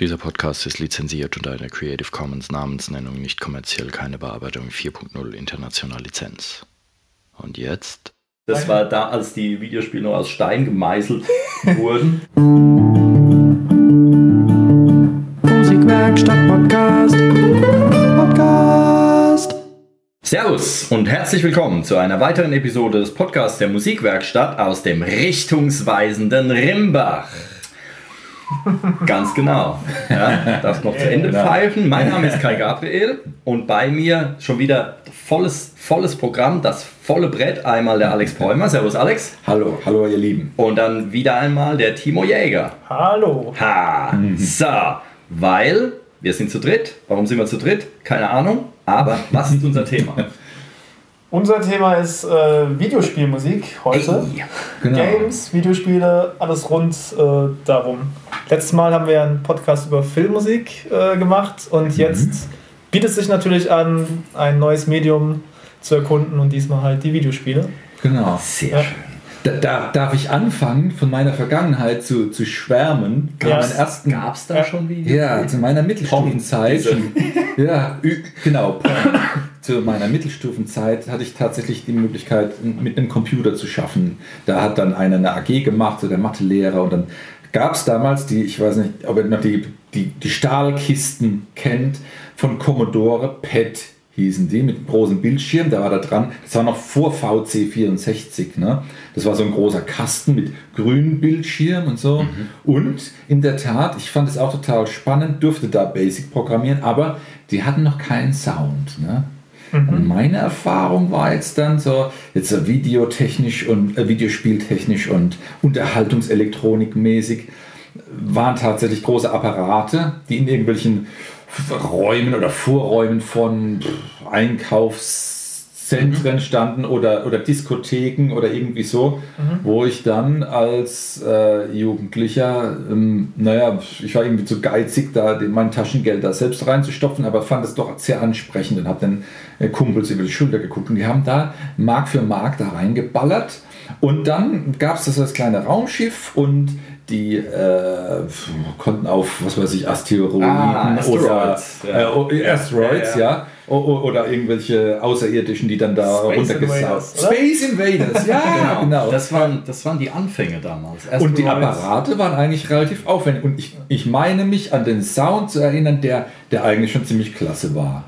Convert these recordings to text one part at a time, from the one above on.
Dieser Podcast ist lizenziert unter einer Creative Commons Namensnennung nicht kommerziell, keine Bearbeitung 4.0 international Lizenz. Und jetzt? Das war da, als die Videospiele noch aus Stein gemeißelt wurden. Musikwerkstatt Podcast. Podcast. Servus und herzlich willkommen zu einer weiteren Episode des Podcasts der Musikwerkstatt aus dem richtungsweisenden Rimbach. Ganz genau. Ja, darfst noch zu Ende Genau. pfeifen. Mein Name ist Kai Gabriel und bei mir schon wieder volles, volles Programm, das volle Brett. Einmal der Alex Bräumer. Servus Alex. Hallo, hallo ihr Lieben. Und dann wieder einmal der Timo Jäger. Hallo. Ha, so, weil wir sind zu dritt. Warum sind wir zu dritt? Keine Ahnung. Aber was ist unser Thema? Unser Thema ist äh, Videospielmusik heute. Ey, Genau. Games, Videospiele, alles rund äh, darum. Letztes Mal haben wir einen Podcast über Filmmusik äh, gemacht und jetzt bietet es sich natürlich an, ein neues Medium zu erkunden und diesmal halt die Videospiele. Genau. Sehr Ja. schön. Da, da darf ich anfangen, von meiner Vergangenheit zu, zu schwärmen. Gab es da schon Videos? ja, zu meiner Mittelstufenzeit. Ja, genau. Zu meiner Mittelstufenzeit hatte ich tatsächlich die Möglichkeit, mit einem Computer zu schaffen. Da hat dann einer eine AG gemacht, so der Mathelehrer. Und dann gab es damals die, ich weiß nicht, ob ihr noch die, die, die Stahlkisten kennt, von Commodore PET hießen die, mit einem großen Bildschirm, da war da dran, das war noch vor VC64, ne? das war so ein großer Kasten mit grünem Bildschirm und so. Und in der Tat, ich fand es auch total spannend, durfte da Basic programmieren, aber die hatten noch keinen Sound. Ne? Und meine Erfahrung war jetzt dann so, jetzt so videotechnisch und äh, videospieltechnisch und Unterhaltungselektronikmäßig waren tatsächlich große Apparate, die in irgendwelchen Räumen oder Vorräumen von pff, Einkaufszentren standen oder, oder Diskotheken oder irgendwie so, wo ich dann als äh, Jugendlicher, ähm, naja, ich war irgendwie zu geizig, da den- mein Taschengeld da selbst reinzustopfen, aber fand es doch sehr ansprechend und habe dann äh, Kumpels über die Schulter geguckt und die haben da Mark für Mark da reingeballert. Und dann gab es das als kleine Raumschiff und die äh, konnten auf, was weiß ich, Asteroiden Ah, Asteroids, oder ja. äh, oh, Asteroids, Ja, ja. Oder irgendwelche Außerirdischen, die dann da runtergesaugt oder? Space Invaders, ja, genau. Das, waren, das waren die Anfänge damals. Und die. Apparate waren eigentlich relativ aufwendig. Und ich, ich meine mich an den Sound zu erinnern, der, der eigentlich schon ziemlich klasse war.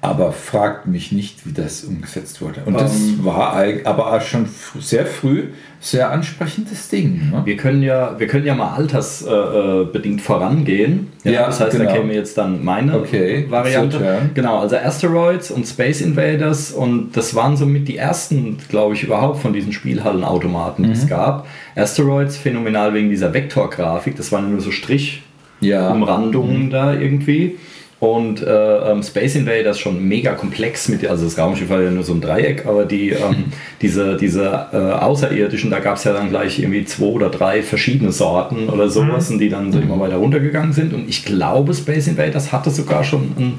Aber fragt mich nicht, wie das umgesetzt wurde. Und das Ähm. war aber auch schon sehr früh sehr ansprechendes Ding. Ne? Wir können ja, wir können ja mal altersbedingt äh, bedingt vorangehen. Ja, das heißt, genau. da käme jetzt dann meine Okay, Variante. so. Genau, also Asteroids und Space Invaders und das waren somit die ersten, glaube ich, überhaupt von diesen Spielhallenautomaten, die es Mhm. gab. Asteroids phänomenal wegen dieser Vektorgrafik, das waren nur so Strich. Ja. Umrandungen da irgendwie. Und äh, ähm, Space Invaders schon mega komplex mit, also das Raumschiff war ja nur so ein Dreieck, aber die, ähm, diese, diese äh, Außerirdischen, da gab es ja dann gleich irgendwie zwei oder drei verschiedene Sorten oder sowas, und die dann so immer weiter runtergegangen sind. Und ich glaube, Space Invaders hatte sogar schon ein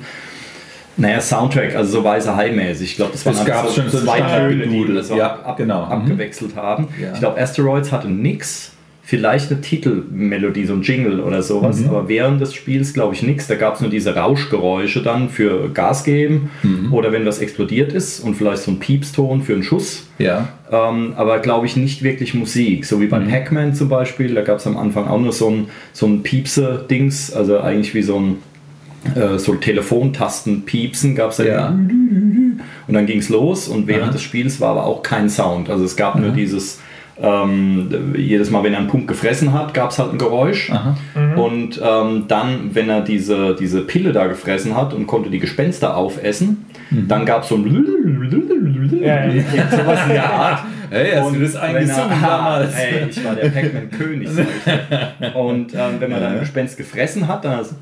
naja, Soundtrack, also so weiße Hai-mäßig. Ich glaube, das waren Es gab schon so ein zwei Töne, die das Ja, ab, genau. Mhm. abgewechselt haben. Ja. Ich glaube, Asteroids hatte nix. Vielleicht eine Titelmelodie, so ein Jingle oder sowas, Mhm. aber während des Spiels glaube ich nichts. Da gab es nur diese Rauschgeräusche dann für Gas geben Mhm. oder wenn was explodiert ist und vielleicht so ein Piepston für einen Schuss. Ja. Ähm, aber glaube ich nicht wirklich Musik. So wie beim Mhm. Pac-Man zum Beispiel, da gab es am Anfang auch nur so ein, so ein Piepse-Dings, also eigentlich wie so ein äh, so Telefontasten-Piepsen gab es Ja. und dann ging es los und während Aha. des Spiels war aber auch kein Sound. Also es gab nur dieses, ähm, jedes Mal, wenn er einen Punkt gefressen hat, gab es halt ein Geräusch. Aha. Und ähm, dann, wenn er diese, diese Pille da gefressen hat und konnte die Gespenster aufessen, Mhm. dann gab es so ein Ja, ja. sowas in der Art. Hey, hast du das eingesungen er- damals? Ey, ich war der Pac-Man-König. sag ich dir. Und ähm, wenn man dann ein Gespenst gefressen hat, dann hat es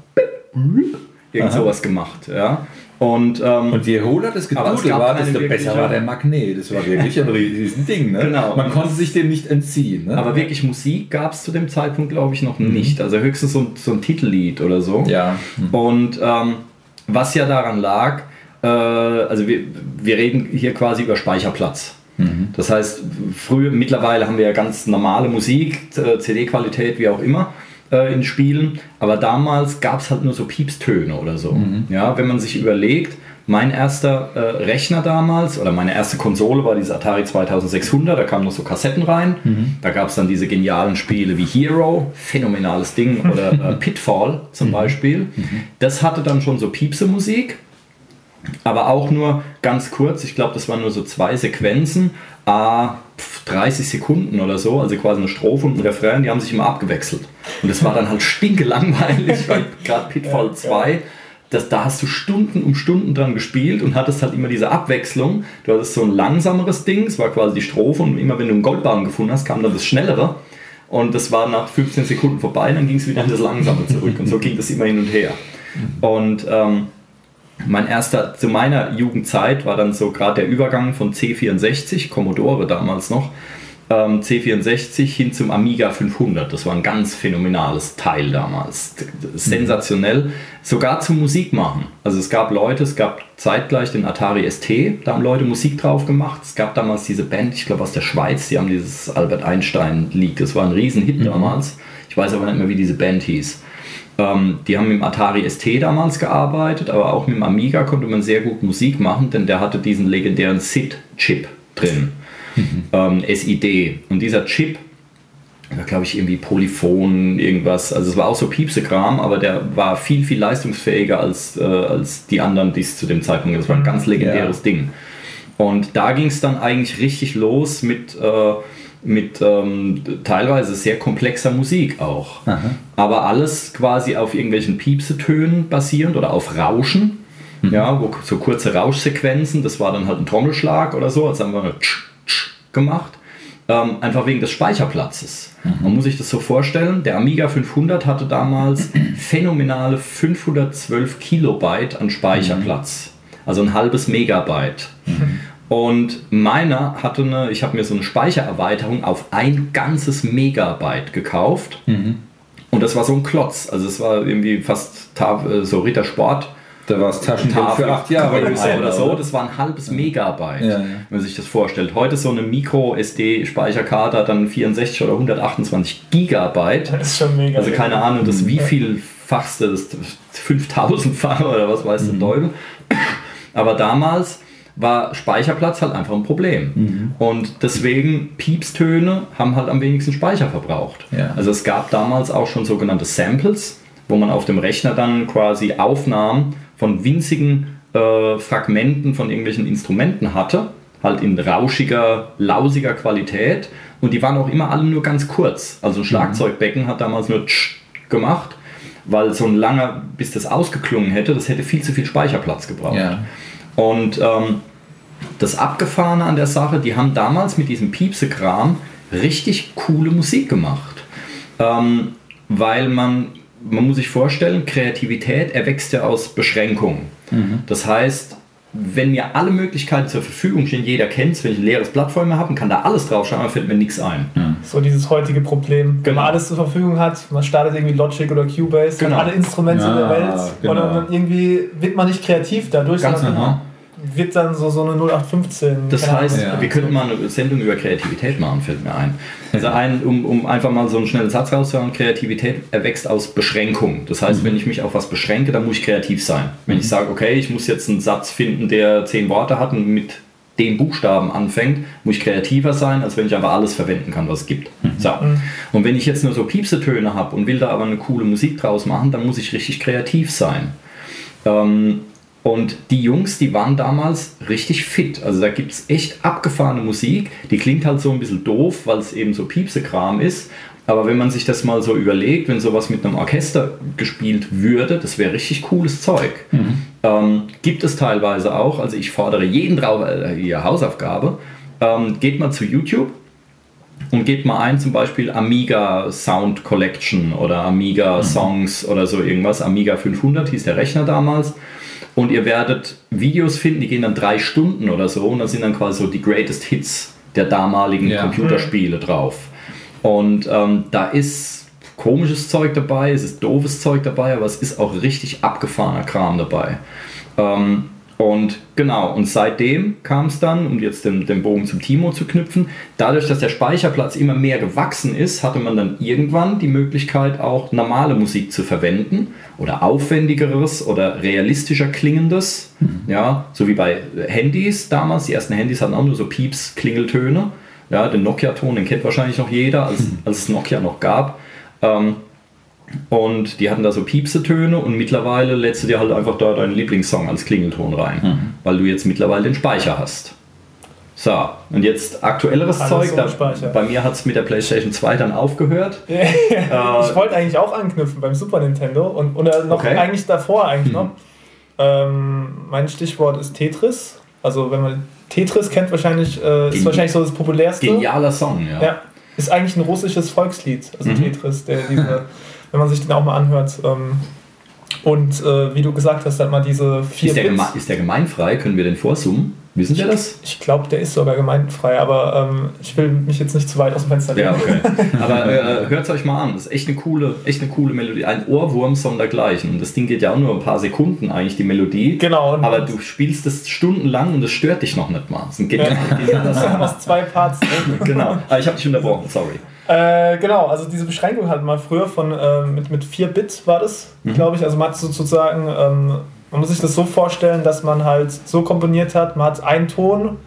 irgend sowas gemacht. Ja? Und, ähm, Und je hohler das Gedudel war, desto besser war der Magnet. Das war wirklich ein riesen Ding. Ne? Genau. Man konnte sich dem nicht entziehen. Ne? aber wirklich Musik gab es zu dem Zeitpunkt, glaube ich, noch nicht. Also höchstens so, ein- so ein Titellied oder so. ja. Und ähm, was ja daran lag, äh, also wir, wir reden hier quasi über Speicherplatz. Mhm. Das heißt, früher, mittlerweile haben wir ja ganz normale Musik, äh, CD-Qualität, wie auch immer. Äh, in Spielen, aber damals gab es halt nur so Piepstöne oder so. Ja, wenn man sich überlegt, mein erster äh, Rechner damals oder meine erste Konsole war diese Atari 2600, da kamen noch so Kassetten rein. Da gab es dann diese genialen Spiele wie Hero, phänomenales Ding, oder äh, Pitfall zum Beispiel. Das hatte dann schon so Piepse-Musik, aber auch nur ganz kurz. Ich glaube, das waren nur so zwei Sequenzen, a 30 Sekunden oder so, also quasi eine Strophe und ein Refrain, die haben sich immer abgewechselt. Und das war dann halt stinkelangweilig, weil gerade Pitfall 2 das, da hast du Stunden um Stunden dran gespielt und hattest halt immer diese Abwechslung. Du hattest so ein langsameres Ding, es war quasi die Strophe und immer wenn du einen Goldbarren gefunden hast, kam dann das Schnellere. Und das war nach 15 Sekunden vorbei, dann ging es wieder in das Langsame zurück. Und so ging das immer hin und her. Und ähm, mein erster, zu meiner Jugendzeit war dann so gerade der Übergang von C64, Commodore damals noch, ähm, C64 hin zum Amiga 500. Das war ein ganz phänomenales Teil damals. Sensationell. Sogar zum Musik machen. Also es gab Leute, es gab zeitgleich den Atari ST, da haben Leute Musik drauf gemacht. Es gab damals diese Band, ich glaube aus der Schweiz, die haben dieses Albert Einstein Lied. Das war ein Riesenhit damals. Ich weiß aber nicht mehr, wie diese Band hieß. Ähm, die haben mit dem Atari ST damals gearbeitet, aber auch mit dem Amiga konnte man sehr gut Musik machen, denn der hatte diesen legendären SID-Chip drin. Ähm, SID. Und dieser Chip, da glaube ich irgendwie Polyphon, irgendwas, also es war auch so Piepsekram, aber der war viel, viel leistungsfähiger als, äh, als die anderen, die es zu dem Zeitpunkt, das war ein ganz legendäres Ding. Und da ging es dann eigentlich richtig los mit, äh, mit ähm, teilweise sehr komplexer Musik auch. Aber alles quasi auf irgendwelchen Piepsetönen basierend oder auf Rauschen. Ja, wo, so kurze Rauschsequenzen, das war dann halt ein Trommelschlag oder so, also haben wir eine tsch, tsch gemacht. Ähm, einfach wegen des Speicherplatzes. Man muss sich das so vorstellen, der Amiga 500 hatte damals phänomenale 512 Kilobyte an Speicherplatz. Also ein halbes Megabyte. Und meiner hatte eine, ich habe mir so eine Speichererweiterung auf ein ganzes Megabyte gekauft. Und das war so ein Klotz. Also es war irgendwie fast äh, so Rittersport. Da war es Taschengeld Tafel für acht Jahre Größe oder so. Das war ein halbes Megabyte, Ja, ja. wenn man sich das vorstellt. Heute so eine Micro-SD-Speicherkarte hat dann 64 oder 128 Gigabyte. Das ist schon mega. Also keine Ahnung, das wie vielfachste, das 5000-fache oder was weiß der Teufel. Aber damals war Speicherplatz halt einfach ein Problem. Und deswegen Piepstöne haben halt am wenigsten Speicher verbraucht. Ja. Also es gab damals auch schon sogenannte Samples, wo man auf dem Rechner dann quasi Aufnahmen von winzigen äh, Fragmenten von irgendwelchen Instrumenten hatte, halt in rauschiger, lausiger Qualität. Und die waren auch immer alle nur ganz kurz. Also ein Schlagzeugbecken hat damals nur tsch gemacht, weil so ein langer, bis das ausgeklungen hätte, das hätte viel zu viel Speicherplatz gebraucht. Ja. Und ähm, das Abgefahrene an der Sache, die haben damals mit diesem Piepse-Kram richtig coole Musik gemacht. Ähm, weil man, man muss sich vorstellen, Kreativität erwächst ja aus Beschränkungen. Das heißt, wenn mir alle Möglichkeiten zur Verfügung stehen, jeder kennt es, wenn ich ein leeres Blatt vor mir habe und kann da alles draufschreiben, dann fällt mir nichts ein. So dieses heutige Problem. Wenn Genau. man alles zur Verfügung hat, man startet irgendwie Logic oder Cubase, Genau. alle Instrumente Ja, der Welt genau. und dann irgendwie wird man nicht kreativ dadurch, Ganz sondern genau. Wird dann so, so eine 0815. Das heißt. Ja. wir könnten mal eine Sendung über Kreativität machen, fällt mir ein. Also ein, um, um einfach mal so einen schnellen Satz rauszuhauen, Kreativität erwächst aus Beschränkung. Das heißt, wenn ich mich auf was beschränke, dann muss ich kreativ sein. Wenn ich sage, okay, ich muss jetzt einen Satz finden, der zehn Worte hat und mit dem Buchstaben anfängt, muss ich kreativer sein, als wenn ich einfach alles verwenden kann, was es gibt. So. Und wenn ich jetzt nur so Piepsetöne habe und will da aber eine coole Musik draus machen, dann muss ich richtig kreativ sein. Ähm, und die Jungs, die waren damals richtig fit. Also da gibt es echt abgefahrene Musik. Die klingt halt so ein bisschen doof, weil es eben so Piepsekram ist. Aber wenn man sich das mal so überlegt, wenn sowas mit einem Orchester gespielt würde, das wäre richtig cooles Zeug. Ähm, gibt es teilweise auch. Also ich fordere jeden drauf, äh, hier Hausaufgabe. Ähm, geht mal zu YouTube und gebt mal ein, zum Beispiel Amiga Sound Collection oder Amiga Songs oder so irgendwas. Amiga 500 hieß der Rechner damals. Und ihr werdet Videos finden, die gehen dann drei Stunden oder so. Und da sind dann quasi so die Greatest Hits der damaligen Ja. Computerspiele drauf. Und ähm, da ist komisches Zeug dabei, es ist doofes Zeug dabei, aber es ist auch richtig abgefahrener Kram dabei. Ähm, Und genau, und seitdem kam es dann, um jetzt den, den Bogen zum Timo zu knüpfen, dadurch, dass der Speicherplatz immer mehr gewachsen ist, hatte man dann irgendwann die Möglichkeit, auch normale Musik zu verwenden oder aufwendigeres oder realistischer klingendes. Mhm. Ja, so wie bei Handys damals. Die ersten Handys hatten auch nur so Pieps-Klingeltöne. Ja, den Nokia-Ton, den kennt wahrscheinlich noch jeder, als, mhm. als es Nokia noch gab. Ähm, und die hatten da so Piepsetöne und mittlerweile lädst du dir halt einfach da deinen Lieblingssong als Klingelton rein, mhm. weil du jetzt mittlerweile den Speicher hast. So, und jetzt aktuelleres Alles Zeug. Da, bei mir hat es mit der PlayStation 2 dann aufgehört. äh, ich wollte eigentlich auch anknüpfen beim Super Nintendo und oder noch okay. eigentlich davor eigentlich mhm. noch. Ähm, mein Stichwort ist Tetris. Also wenn man Tetris kennt, wahrscheinlich äh, ist wahrscheinlich so das populärste. Genialer Song, ja. ja. Ist eigentlich ein russisches Volkslied, also mhm. Tetris, der diese wenn man sich den auch mal anhört. Ähm, und äh, wie du gesagt hast, hat man diese vier ist der, Bits. ist der gemeinfrei? Können wir den vorzoomen? Wissen wir das? Ich glaube, der ist sogar gemeinfrei, aber ähm, ich will mich jetzt nicht zu weit aus dem Fenster legen. Ja, okay. aber äh, hört es euch mal an. Das ist echt eine coole, echt eine coole Melodie. Ein Ohrwurm sondergleichen. Und das Ding geht ja auch nur ein paar Sekunden eigentlich, die Melodie. Genau. Aber du spielst das stundenlang und es stört dich noch nicht mal. Das sind genial, ja. das sind zwei Parts. genau. Aber ich habe dich unterbrochen, sorry. Äh, genau, also diese Beschränkung hat man früher von äh, mit, mit 4 Bit war das, mhm. glaube ich. Also man hat sozusagen, ähm, man muss sich das so vorstellen, dass man halt so komponiert hat, man hat einen Ton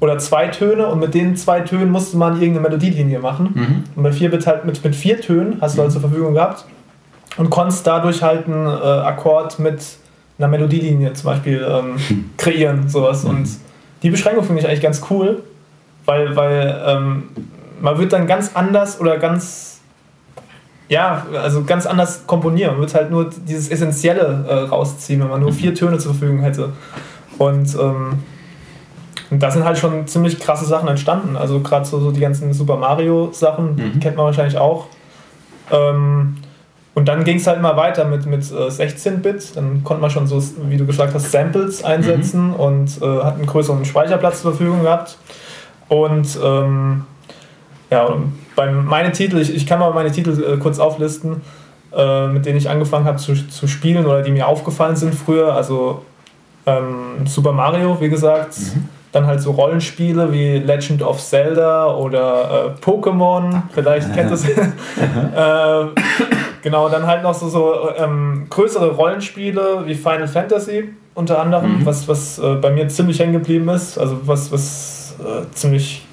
oder zwei Töne und mit den zwei Tönen musste man irgendeine Melodielinie machen. Mhm. Und bei 4 Bit halt mit, mit vier Tönen hast du halt mhm. zur Verfügung gehabt und konntest dadurch halt einen äh, Akkord mit einer Melodielinie zum Beispiel ähm, kreieren, sowas. Und mhm. die Beschränkung finde ich eigentlich ganz cool, weil, weil ähm, man wird dann ganz anders oder ganz, ja, also ganz anders komponieren. Man wird halt nur dieses Essentielle äh, rausziehen, wenn man nur vier Töne zur Verfügung hätte. Und, ähm, und da sind halt schon ziemlich krasse Sachen entstanden. Also gerade so, so die ganzen Super Mario Sachen, mhm. die kennt man wahrscheinlich auch. Ähm, und dann ging es halt immer weiter mit, mit äh, 16-Bit. Dann konnte man schon so, wie du gesagt hast, Samples einsetzen mhm. und äh, hat einen größeren Speicherplatz zur Verfügung gehabt. Und ähm, ja, und bei meinen Titel, ich, ich kann mal meine Titel äh, kurz auflisten, äh, mit denen ich angefangen habe zu, zu spielen oder die mir aufgefallen sind früher. Also ähm, Super Mario, wie gesagt. Mhm. Dann halt so Rollenspiele wie Legend of Zelda oder äh, Pokémon, vielleicht kennt das. äh, genau, dann halt noch so, so ähm, größere Rollenspiele wie Final Fantasy unter anderem, mhm. was, was äh, bei mir ziemlich hängen geblieben ist. Also was, was äh, ziemlich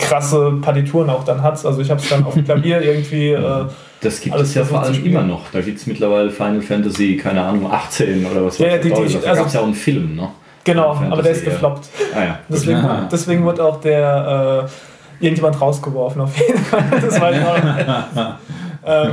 krasse Partituren auch dann hat. Also ich habe es dann auf dem Klavier irgendwie. Äh, das gibt es ja vor allem immer noch. Da gibt es mittlerweile Final Fantasy, keine Ahnung, 18 oder was ja, ja, die, die, Da also, gab es ja auch einen Film, ne? Genau, aber der ist gefloppt. Ah, ja. deswegen, ja. deswegen wird auch der äh, irgendjemand rausgeworfen auf jeden Fall. das war ähm,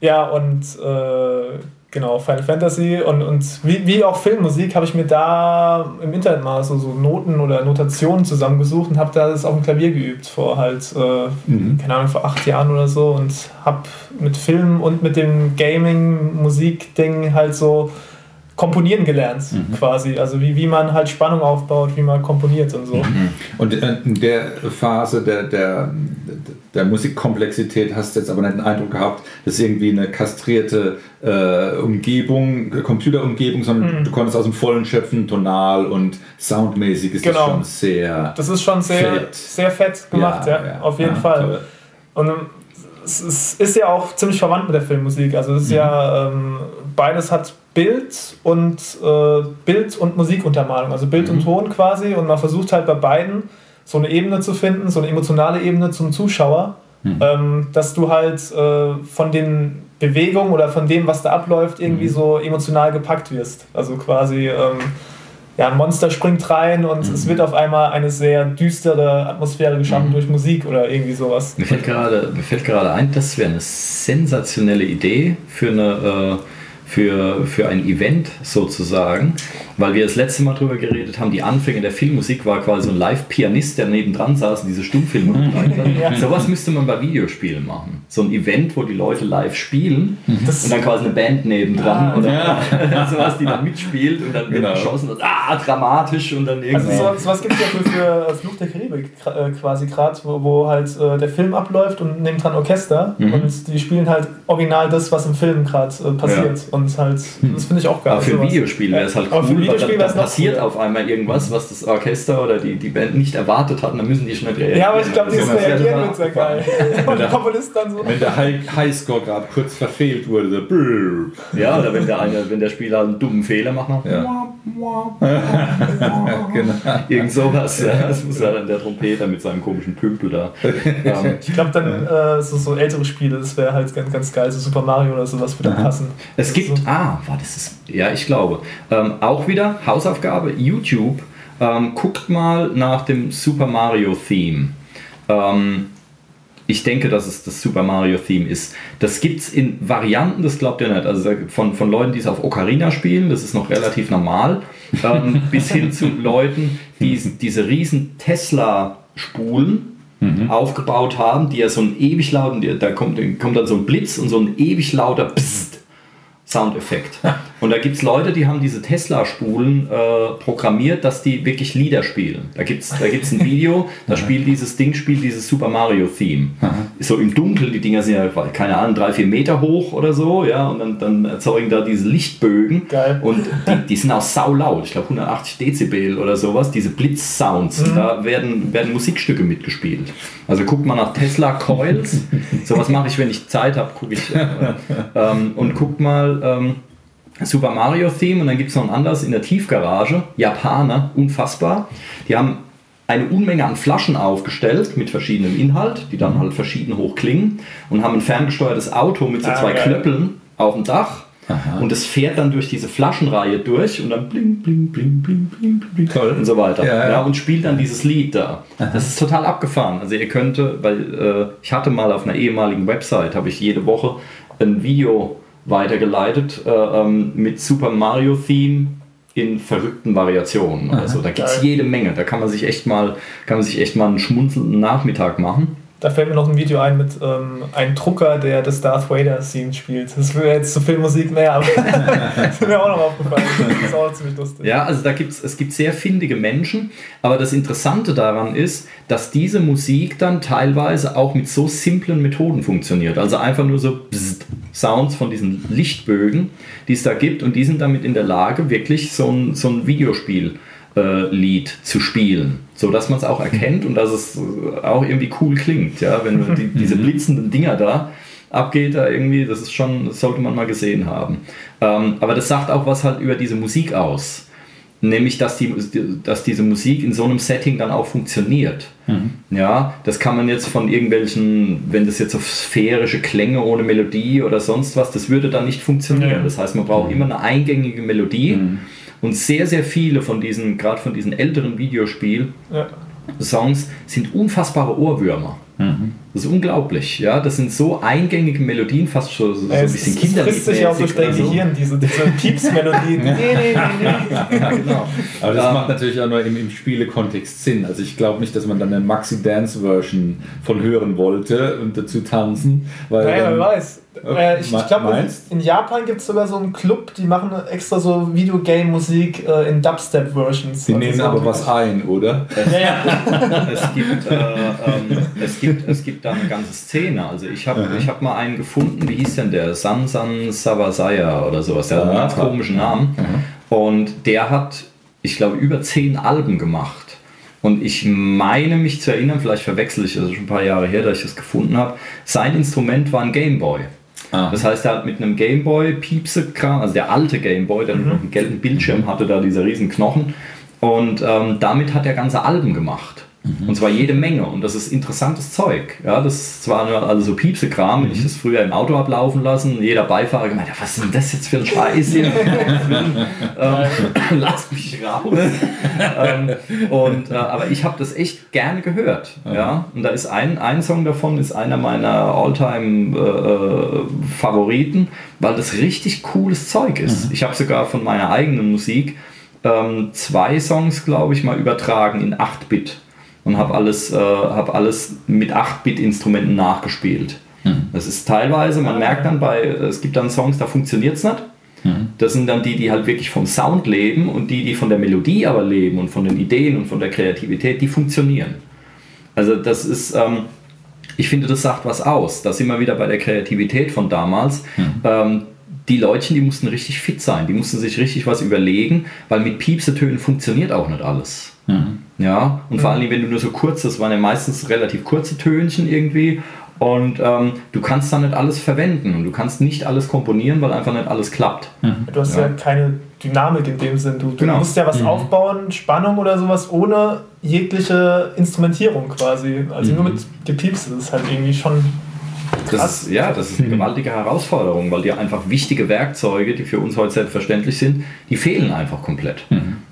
Ja, und äh, Genau, Final Fantasy und, und wie, wie auch Filmmusik habe ich mir da im Internet mal so, so Noten oder Notationen zusammengesucht und habe da das auf dem Klavier geübt vor halt, äh, mhm. keine Ahnung, vor acht Jahren oder so und habe mit Film und mit dem Gaming-Musik-Ding halt so komponieren gelernt, mhm. quasi. Also wie, wie man halt Spannung aufbaut, wie man komponiert und so. Mhm. Und in der Phase der, der, der Musikkomplexität hast du jetzt aber nicht den Eindruck gehabt, dass irgendwie eine kastrierte äh, Umgebung, Computerumgebung, sondern mhm. du konntest aus dem Vollen schöpfen, tonal und soundmäßig ist genau. das schon sehr Das ist schon sehr fett, sehr fett gemacht, ja, ja, ja. auf jeden ja, Fall. Toll. Und ähm, es ist ja auch ziemlich verwandt mit der Filmmusik. Also es ist mhm. ja ähm, beides hat Bild und äh, Bild und Musikuntermalung, also Bild mhm. und Ton quasi. Und man versucht halt bei beiden so eine Ebene zu finden, so eine emotionale Ebene zum Zuschauer, mhm. ähm, dass du halt äh, von den Bewegungen oder von dem, was da abläuft, irgendwie mhm. so emotional gepackt wirst. Also quasi ähm, ja, ein Monster springt rein und mhm. es wird auf einmal eine sehr düstere Atmosphäre geschaffen mhm. durch Musik oder irgendwie sowas. Mir fällt gerade, mir fällt gerade ein, das wäre eine sensationelle Idee für eine äh, für, für ein Event sozusagen, weil wir das letzte Mal darüber geredet haben, die Anfänge der Filmmusik war quasi so ein Live-Pianist, der nebendran saß und diese Stummfilme mhm. ja. Sowas müsste man bei Videospielen machen. So ein Event, wo die Leute live spielen mhm. und dann quasi eine Band nebendran ah, oder ja. sowas, die dann mitspielt und dann wird genau. geschossen und ah, dramatisch und dann irgendwie. Also so, sowas gibt es ja für, für Fluch der Karibik äh, quasi gerade, wo, wo halt äh, der Film abläuft und nebendran Orchester mhm. und die spielen halt original das, was im Film gerade äh, passiert. Ja. Und halt, das finde ich auch geil. Aber für sowas. Videospiel wäre es halt cool, Videospiel dann, wär's dann noch passiert cooler. auf einmal irgendwas, was das Orchester oder die, die Band nicht erwartet hat und dann müssen die schnell reagieren. Ja, aber ich glaube, dieses Also, wäre Reagieren wird sehr geil. Und der Komponist dann so. Wenn der High- Highscore gerade kurz verfehlt wurde, so brrr. Ja, oder wenn der, eine, wenn der Spieler einen dummen Fehler macht, noch Ja. genau. irgend sowas. Ja, das muss ja dann der Trompeter mit seinem komischen Pümpel da. Ähm, Ich glaube, dann äh, so, so ältere Spiele, das wäre halt ganz, ganz geil. So Super Mario oder sowas würde passen. Es gibt, So. ah, war das ist, ja, ich glaube. Ähm, auch wieder Hausaufgabe, YouTube. Ähm, guckt mal nach dem Super Mario Theme. Ähm, ich denke, dass es das Super Mario Theme ist. Das gibt es in Varianten, das glaubt ihr nicht. Also von, von Leuten, die es auf Ocarina spielen, das ist noch relativ normal, ähm, bis hin zu Leuten, die diese riesen Tesla-Spulen aufgebaut haben, die ja so einen ewig lauten, da kommt, kommt dann so ein Blitz und so ein ewig lauter Psst Soundeffekt. Und da gibt es Leute, die haben diese Tesla-Spulen äh, programmiert, dass die wirklich Lieder spielen. Da gibt es da gibt's ein Video, da spielt dieses Ding, spielt dieses Super Mario-Theme. So im Dunkeln, die Dinger sind ja, keine Ahnung, drei, vier Meter hoch oder so, ja, und dann, dann erzeugen da diese Lichtbögen. Geil. Und die, die sind auch saulaut, ich glaube 180 Dezibel oder sowas, diese Blitz-Sounds. Da werden, werden Musikstücke mitgespielt. Also guckt mal nach Tesla Coils. Sowas mache ich, wenn ich Zeit habe, gucke ich. Äh, ähm, und guckt mal ähm, Super Mario Theme und dann gibt es noch ein anderes in der Tiefgarage. Japaner, unfassbar. Die haben eine Unmenge an Flaschen aufgestellt mit verschiedenem Inhalt, die dann halt verschieden hoch klingen und haben ein ferngesteuertes Auto mit so Ah, zwei geil. Klöppeln auf dem Dach. Und es fährt dann durch diese Flaschenreihe durch und dann bling, bling, bling, bling, bling, bling Toll. und so weiter. Ja, Ja, ja. und spielt dann dieses Lied da. Das ist total abgefahren. Also ihr könnt, weil äh, ich hatte mal auf einer ehemaligen Website, habe ich jede Woche ein Video weitergeleitet äh, ähm, mit Super Mario Theme in verrückten Variationen oder so. Da gibt es jede Menge. Da kann man sich echt mal, kann man sich echt mal einen schmunzelnden Nachmittag machen. Da fällt mir noch ein Video ein mit ähm, einem Drucker, der das Darth Vader Scene spielt. Das wäre jetzt zu viel Musik mehr, aber das ist mir auch noch aufgefallen. Das ist auch ziemlich lustig. Ja, also da gibt's, es gibt sehr findige Menschen, aber das Interessante daran ist, dass diese Musik dann teilweise auch mit so simplen Methoden funktioniert. Also einfach nur so Bzzzt Sounds von diesen Lichtbögen, die es da gibt und die sind damit in der Lage, wirklich so ein, so ein Videospiel äh, zu spielen, so dass man es auch erkennt und dass es auch irgendwie cool klingt, ja, wenn die, diese blitzenden Dinger da abgeht, da irgendwie, das ist schon, das sollte man mal gesehen haben. Ähm, aber das sagt auch was halt über diese Musik aus. Nämlich, dass, die, dass diese Musik in so einem Setting dann auch funktioniert. Ja, das kann man jetzt von irgendwelchen, wenn das jetzt auf sphärische Klänge ohne Melodie oder sonst was, das würde dann nicht funktionieren. Ja. Das heißt, man braucht immer eine eingängige Melodie. Und sehr, sehr viele von diesen, gerade von diesen älteren Videospiel-Songs sind unfassbare Ohrwürmer. Das ist unglaublich, ja. Das sind so eingängige Melodien, fast schon so, so ein es, bisschen es, es frisst sich ja auch durch dein so. Gehirn, diese, diese Pieps-Melodien. nee, nee, nee, nee. Ja, genau. Aber das Ähm, macht natürlich auch nur im, im Spielekontext Sinn. Also ich glaube nicht, dass man dann eine Maxi-Dance-Version von hören wollte und dazu tanzen. Weil Naja, wer weiß. Äh, ich glaube, in, Japan gibt es sogar so einen Club, die machen extra so Videogame-Musik äh, in Dubstep-Versions. Die Also nehmen so- aber was ein, oder? Ja, ja. es gibt, äh, ähm, es gibt, es gibt da eine ganze Szene. Also ich habe ich hab mal einen gefunden, wie hieß denn der? Sansan Savasaya oder sowas. Der hat einen ganz komischen Namen. Und der hat, ich glaube, über zehn Alben gemacht. Und ich meine mich zu erinnern, vielleicht verwechsel ich, das ist schon ein paar Jahre her, dass ich das gefunden habe. Sein Instrument war ein Gameboy. Ah. Das heißt, er hat mit einem Gameboy Piepse-Kram, also der alte Gameboy, der noch einen gelben Bildschirm hatte, da dieser riesen Knochen. Und ähm, damit hat er ganze Alben gemacht. Und zwar jede Menge. Und das ist interessantes Zeug. Ja, das ist zwar nur also so Piepse-Kram, wenn ich das früher im Auto habe laufen lassen. Jeder Beifahrer gemeint, ja, was ist denn das jetzt für ein Scheiß hier? ähm, lass mich raus. ähm, und, äh, aber ich habe das echt gerne gehört. Ja? Und da ist ein, ein Song davon, ist einer meiner All-Time-Favoriten, weil das richtig cooles Zeug ist. Ich habe sogar von meiner eigenen Musik ähm, zwei Songs, glaube ich, mal übertragen in 8-Bit und habe alles, äh, hab alles mit 8-Bit-Instrumenten nachgespielt. Das ist teilweise, man merkt dann bei, es gibt dann Songs, da funktioniert es nicht. Das sind dann die, die halt wirklich vom Sound leben und die, die von der Melodie aber leben und von den Ideen und von der Kreativität, die funktionieren. Also das ist, ähm, ich finde, das sagt was aus. Da sind wir wieder bei der Kreativität von damals. Ähm, die Leutchen, die mussten richtig fit sein, die mussten sich richtig was überlegen, weil mit Piepsetönen funktioniert auch nicht alles. Mhm. Ja, und vor allem, wenn du nur so kurz, das waren ja meistens relativ kurze Tönchen irgendwie und ähm, du kannst dann nicht alles verwenden und du kannst nicht alles komponieren, weil einfach nicht alles klappt. Du hast ja, Ja. keine Dynamik in dem Sinn. Du, du Genau. musst ja was aufbauen, Spannung oder sowas, ohne jegliche Instrumentierung quasi. Also nur mit Gepiepse. Das ist halt irgendwie schon Das ist, ja, das ist eine gewaltige Herausforderung, weil dir einfach wichtige Werkzeuge, die für uns heute selbstverständlich sind, die fehlen einfach komplett.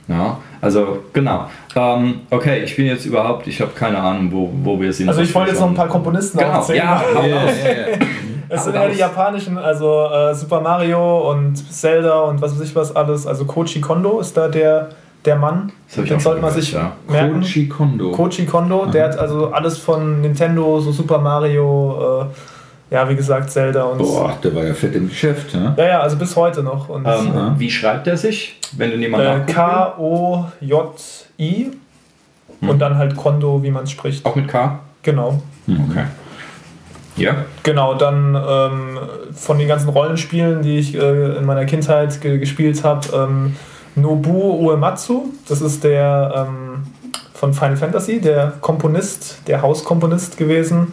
Ja, also genau. Ähm, okay, ich bin jetzt überhaupt, ich habe keine Ahnung, wo, wo wir sind. Also ich wollte jetzt noch ein paar Komponisten Genau, aufzählen. ja, Ja, ja, ja. Es sind ja die japanischen, also äh, Super Mario und Zelda und was weiß ich was alles. Also Koji Kondo ist da der, der Mann. Das hab ich Den sollte man sich gehört, merken. Koji Kondo. Koji Kondo, der hat also alles von Nintendo, so Super Mario, äh, ja wie gesagt Zelda und Boah, der war ja fett im Geschäft. Ne? ja ja also bis heute noch und Ähm. Wie schreibt er sich, wenn du niemand äh, nachgucken K O J I und dann halt Kondo, wie man es spricht. Auch mit K? Genau. Okay. Ja. Genau, dann ähm, von den ganzen Rollenspielen, die ich äh, in meiner Kindheit ge gespielt habe, ähm, Nobuo Uematsu, das ist der ähm, von Final Fantasy, der Komponist, der Hauskomponist gewesen.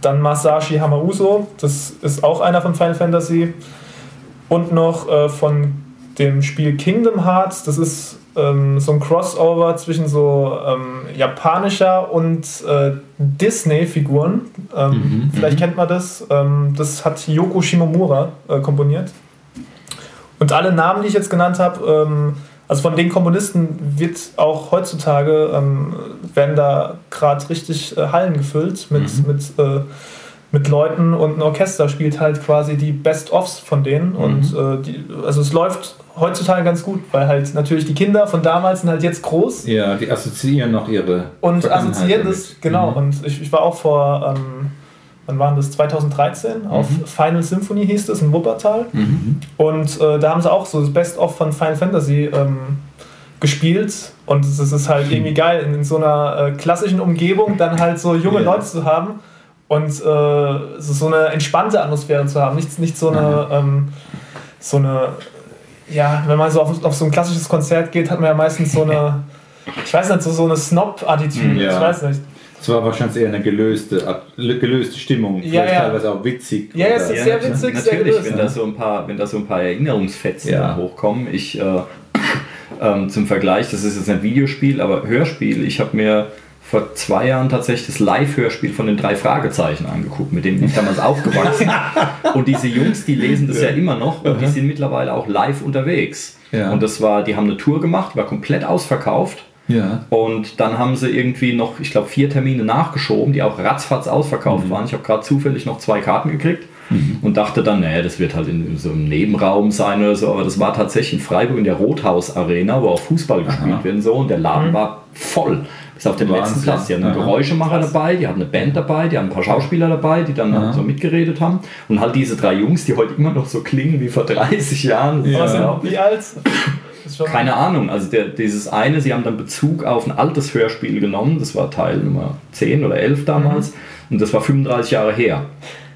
Dann Masashi Hamauso, das ist auch einer von Final Fantasy. Und noch äh, von dem Spiel Kingdom Hearts, das ist ähm, so ein Crossover zwischen so ähm, japanischer und äh, Disney-Figuren. Ähm, vielleicht kennt man das. Ähm, das hat Yoko Shimomura äh, komponiert. Und alle Namen, die ich jetzt genannt habe, ähm, also von den Komponisten wird auch heutzutage, ähm, werden da gerade richtig äh, Hallen gefüllt mit, mit, äh, mit Leuten und ein Orchester spielt halt quasi die Best-Offs von denen. Und äh, die, also es läuft heutzutage ganz gut, weil halt natürlich die Kinder von damals sind halt jetzt groß Ja, die assoziieren noch ihre. und assoziieren das, genau. Und ich, ich war auch vor, ähm, wann waren das? 2013 auf Final Symphony hieß das in Wuppertal. Und äh, da haben sie auch so das Best-of von Final Fantasy ähm, gespielt. Und es ist halt irgendwie geil, in, in so einer äh, klassischen Umgebung dann halt so junge Ja. Leute zu haben und äh, so, eine entspannte Atmosphäre zu haben. Nicht, nicht so eine, ähm, so eine, ja, wenn man so auf, auf so ein klassisches Konzert geht, hat man ja meistens so eine, ich weiß nicht, so, so eine Snob-Attitude. Ja. Ich weiß nicht. Es war wahrscheinlich eher eine gelöste, gelöste Stimmung. Ja, Vielleicht ja. teilweise auch witzig. Ja, ja, oder- es ist sehr witzig, sehr natürlich, gelöst, wenn ne? da so ein paar, wenn da so ein paar Erinnerungsfetzen Ja. hochkommen. Ich äh, ähm, zum Vergleich, das ist jetzt ein Videospiel, aber Hörspiel. Ich habe mir vor zwei Jahren tatsächlich das Live-Hörspiel von den drei Fragezeichen angeguckt, mit denen bin ich damals aufgewachsen. Und diese Jungs, die lesen das ja, immer noch und die sind mittlerweile auch live unterwegs. Ja. Und das war, die haben eine Tour gemacht, war komplett ausverkauft. Ja. Und dann haben sie irgendwie noch, ich glaube, vier Termine nachgeschoben, die auch ratzfatz ausverkauft waren. Ich habe gerade zufällig noch zwei Karten gekriegt und dachte dann, naja, das wird halt in so einem Nebenraum sein oder so. Aber das war tatsächlich in Freiburg in der Rothaus Arena, wo auch Fußball gespielt wird und so. Und der Laden war voll. Bis auf den Wahnsinn. letzten Platz. Die hatten einen Aha. Geräuschemacher dabei, die hatten eine Band dabei, die hatten ein paar Schauspieler dabei, die dann Aha. so mitgeredet haben. Und halt diese drei Jungs, die heute immer noch so klingen wie vor 30 Jahren. Das Ja. sind wie alt? Keine Ahnung, also der, dieses eine, sie haben dann Bezug auf ein altes Hörspiel genommen, das war Teil Nummer 10 oder 11 damals, und das war 35 Jahre her.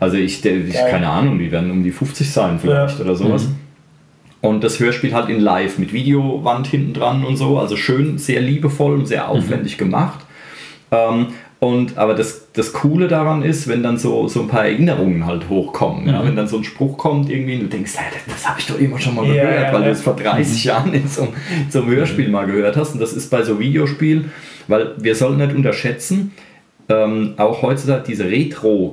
Also ich, der, ich keine Ahnung, die werden um die 50 sein vielleicht Ja. oder sowas. Und das Hörspiel halt in live mit Videowand hinten dran und so, also schön, sehr liebevoll und sehr aufwendig gemacht. Ähm, und, aber das, das Coole daran ist, wenn dann so, so ein paar Erinnerungen halt hochkommen. Ja? Wenn dann so ein Spruch kommt irgendwie und du denkst, hey, das, das habe ich doch immer schon mal Ja, gehört, weil ja. du es vor 30 Jahren in so, einem- so einem Hörspiel mal gehört hast. Und das ist bei so Videospielen, weil wir sollen nicht unterschätzen, ähm, auch heutzutage diese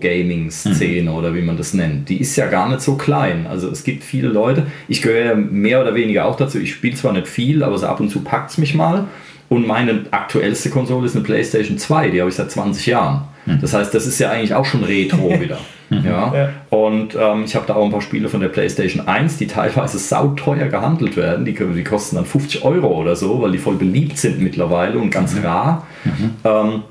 Retro-Gaming-Szene oder wie man das nennt, die ist ja gar nicht so klein. Also es gibt viele Leute, ich gehöre ja mehr oder weniger auch dazu, ich spiele zwar nicht viel, aber so ab und zu packt es mich mal. Und meine aktuellste Konsole ist eine PlayStation 2, die habe ich seit 20 Jahren. Das heißt, das ist ja eigentlich auch schon Retro wieder. Ja. Ja. Und ähm, ich habe da auch ein paar Spiele von der PlayStation 1, die teilweise sauteuer gehandelt werden. Die, die kosten dann 50 Euro oder so, weil die voll beliebt sind mittlerweile und ganz rar. Ähm,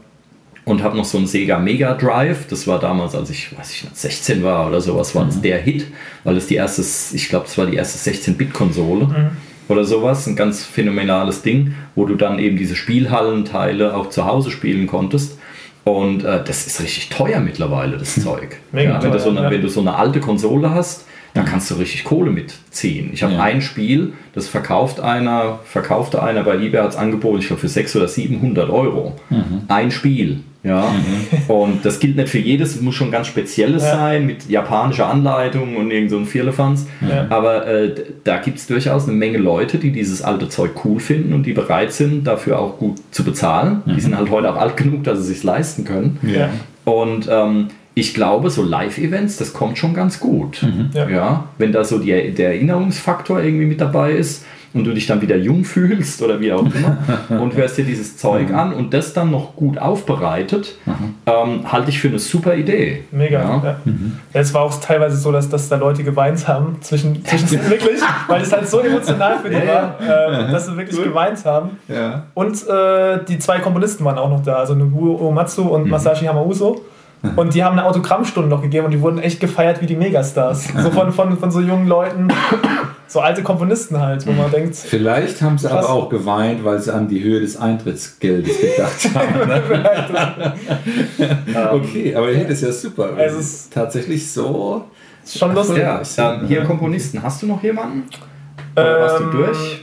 und habe noch so einen Sega Mega Drive. Das war damals, als ich, weiß ich nicht, 16 war oder sowas, war das der Hit, weil es die erste, ich glaube, das war die erste 16-Bit-Konsole oder sowas. Ein ganz phänomenales Ding, wo du dann eben diese Spielhallenteile auch zu Hause spielen konntest. Und äh, das ist richtig teuer mittlerweile, das Zeug. Mega ja, wenn, du so eine, ja. wenn du so eine alte Konsole hast, da kannst du richtig Kohle mitziehen. Ich habe Ja. ein Spiel, das verkauft einer, verkaufte einer bei eBay als Angebot, ich glaube für 600 oder 700 Euro. Ein Spiel. Ja, und das gilt nicht für jedes, es muss schon ganz spezielles Ja. sein, mit japanischer Anleitung und irgend so ein Firlefanz. Ja. Aber äh, da gibt es durchaus eine Menge Leute, die dieses alte Zeug cool finden und die bereit sind, dafür auch gut zu bezahlen. Die sind halt heute auch alt genug, dass sie sich leisten können. Ja. Und ähm, ich glaube, so Live-Events, das kommt schon ganz gut. Ja. Ja. wenn da so die, der Erinnerungsfaktor irgendwie mit dabei ist und du dich dann wieder jung fühlst oder wie auch immer und hörst dir dieses Zeug an und das dann noch gut aufbereitet, ähm, halte ich für eine super Idee. Mega. Ja. Ja. Es war auch teilweise so, dass, dass da Leute geweint haben, zwischen, zwischen wirklich, weil es halt so emotional für die Ja, war, äh, dass sie wirklich geweint haben. Ja. Und äh, die zwei Komponisten waren auch noch da, also Nobuo Uematsu und Mhm. Masashi Hamauso. Und die haben eine Autogrammstunde noch gegeben und die wurden echt gefeiert wie die Megastars. So von, von, von so jungen Leuten, so alte Komponisten halt, wo man denkt, Vielleicht haben sie Krass. aber auch geweint, weil sie an die Höhe des Eintrittsgeldes gedacht haben. Ne? okay, aber hey, das ist ja super. Es ist- tatsächlich so. ist schon lustig. Ja, ähm, hier Komponisten. Hast du noch jemanden? Oder warst du Ähm, durch?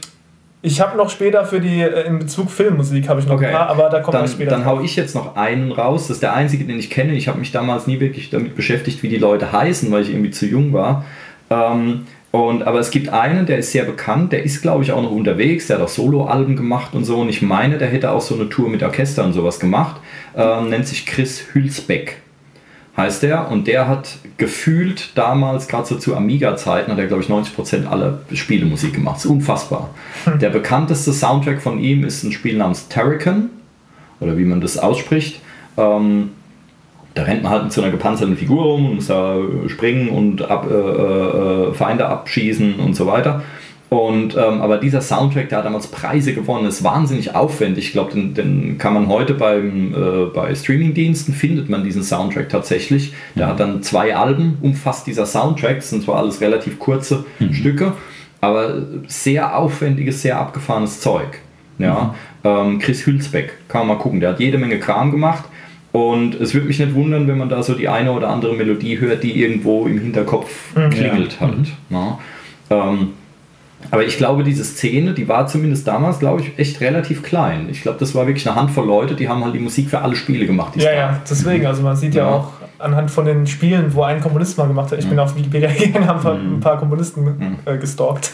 Ich habe noch später für die, äh, in Bezug Filmmusik habe ich noch Okay. ein paar, aber da kommen wir Dann, später. dann hau ich jetzt noch einen raus. Das ist der einzige, den ich kenne. Ich habe mich damals nie wirklich damit beschäftigt, wie die Leute heißen, weil ich irgendwie zu jung war. Ähm, und, aber es gibt einen, der ist sehr bekannt, der ist, glaube ich, auch noch unterwegs, der hat auch Soloalben gemacht und so. Und ich meine, der hätte auch so eine Tour mit Orchester und sowas gemacht. Ähm, nennt sich Chris Hülsbeck heißt der. Und der hat gefühlt damals, gerade so zu Amiga-Zeiten, hat er, glaube ich, 90% aller Spielemusik gemacht. Das ist unfassbar. Der bekannteste Soundtrack von ihm ist ein Spiel namens Terracan, oder wie man das ausspricht. Ähm, da rennt man halt mit so einer gepanzerten Figur rum und muss da äh, springen und ab, äh, äh, Feinde abschießen und so weiter. Und, ähm, aber dieser Soundtrack, der hat damals Preise gewonnen, ist wahnsinnig aufwendig. Ich glaube, den, den kann man heute beim, äh, bei Streamingdiensten, findet man diesen Soundtrack tatsächlich. Der hat dann zwei Alben, umfasst dieser Soundtrack, sind zwar alles relativ kurze Stücke, aber sehr aufwendiges, sehr abgefahrenes Zeug. Ja, ähm, Chris Hülsbeck, kann man mal gucken, der hat jede Menge Kram gemacht. Und es würde mich nicht wundern, wenn man da so die eine oder andere Melodie hört, die irgendwo im Hinterkopf klingelt halt. Ja. Ähm, aber ich glaube, diese Szene, die war zumindest damals, glaube ich, echt relativ klein. Ich glaube, das war wirklich eine Handvoll Leute, die haben halt die Musik für alle Spiele gemacht. Ja, gab. ja, deswegen. Also man sieht ja, Ja. auch anhand von den Spielen, wo ein Komponist mal gemacht hat. Ich bin auf Wikipedia gegangen, habe ein paar Komponisten äh, gestalkt.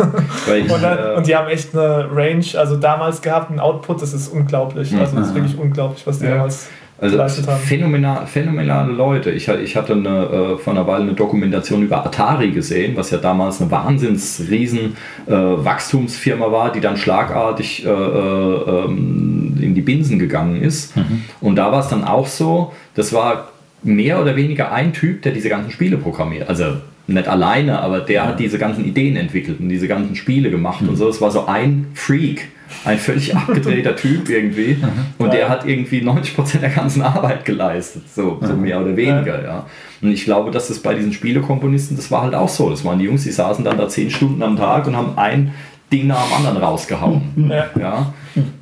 Weil ich, und, dann, äh, und die haben echt eine Range, also damals gehabt, einen Output, das ist unglaublich. Also das ist wirklich unglaublich, was die Ja. damals Also geleistet haben. phänomenal, phänomenale Leute. Ich, ich hatte eine, äh, vor einer Weile eine Dokumentation über Atari gesehen, was ja damals eine wahnsinns riesen äh, Wachstumsfirma war, die dann schlagartig äh, äh, ähm, in die Binsen gegangen ist. Und da war es dann auch so, das war mehr oder weniger ein Typ, der diese ganzen Spiele programmiert. Also nicht alleine, aber der hat diese ganzen Ideen entwickelt und diese ganzen Spiele gemacht und so. Das war so ein Freak, ein völlig abgedrehter Typ irgendwie. Und der hat irgendwie 90% der ganzen Arbeit geleistet, so, so mehr oder weniger, ja. Und ich glaube, dass das bei diesen Spielekomponisten, das war halt auch so. Das waren die Jungs, die saßen dann da 10 Stunden am Tag und haben ein Ding nach dem anderen rausgehauen. Ja. Ja.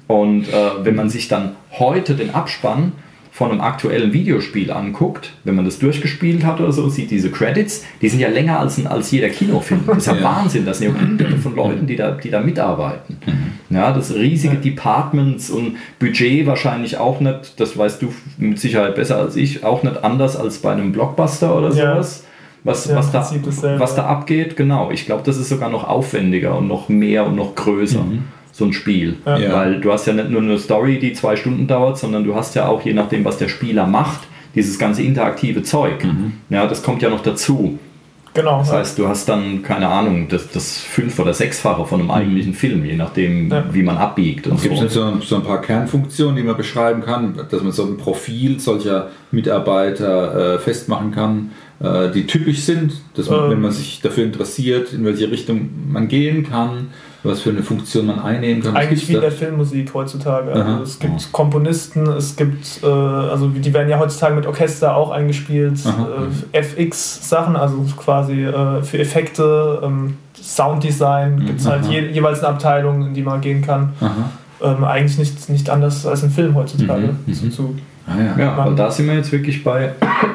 Und äh, wenn man sich dann heute den Abspann von einem aktuellen Videospiel anguckt, wenn man das durchgespielt hat oder so, sieht diese Credits, die sind ja länger als, als jeder Kinofilm. Das ist ja, Ja. Wahnsinn, das sind ja hunderte von Leuten, die da, die da mitarbeiten. Ja, das riesige Departments und Budget wahrscheinlich auch nicht, das weißt du mit Sicherheit besser als ich, auch nicht anders als bei einem Blockbuster oder Ja. sowas. Was, Ja, was, da, was da abgeht, genau. Ich glaube, das ist sogar noch aufwendiger und noch mehr und noch größer, so ein Spiel. Ja. Weil du hast ja nicht nur eine Story, die zwei Stunden dauert, sondern du hast ja auch, je nachdem, was der Spieler macht, dieses ganze interaktive Zeug. Ja, das kommt ja noch dazu. Genau. Das heißt, du hast dann, keine Ahnung, das, das fünf- oder sechsfache von einem eigentlichen Film, je nachdem, Ja. wie man abbiegt und Gibt so. es so, so ein paar Kernfunktionen, die man beschreiben kann, dass man so ein Profil solcher Mitarbeiter äh, festmachen kann, äh, die typisch sind, dass man, Ähm. wenn man sich dafür interessiert, in welche Richtung man gehen kann, was für eine Funktion man einnehmen kann. Eigentlich wie in der Filmmusik heutzutage. Also es gibt Komponisten, es gibt, äh, also die werden ja heutzutage mit Orchester auch eingespielt, äh, FX-Sachen, also quasi äh, für Effekte, ähm, Sounddesign, gibt es halt je, jeweils eine Abteilung, in die man gehen kann. Ähm, eigentlich nicht, nicht anders als ein Film heutzutage. Mhm, Zu, mhm. zu, Ah, ja. Ja, aber da sind wir jetzt wirklich bei,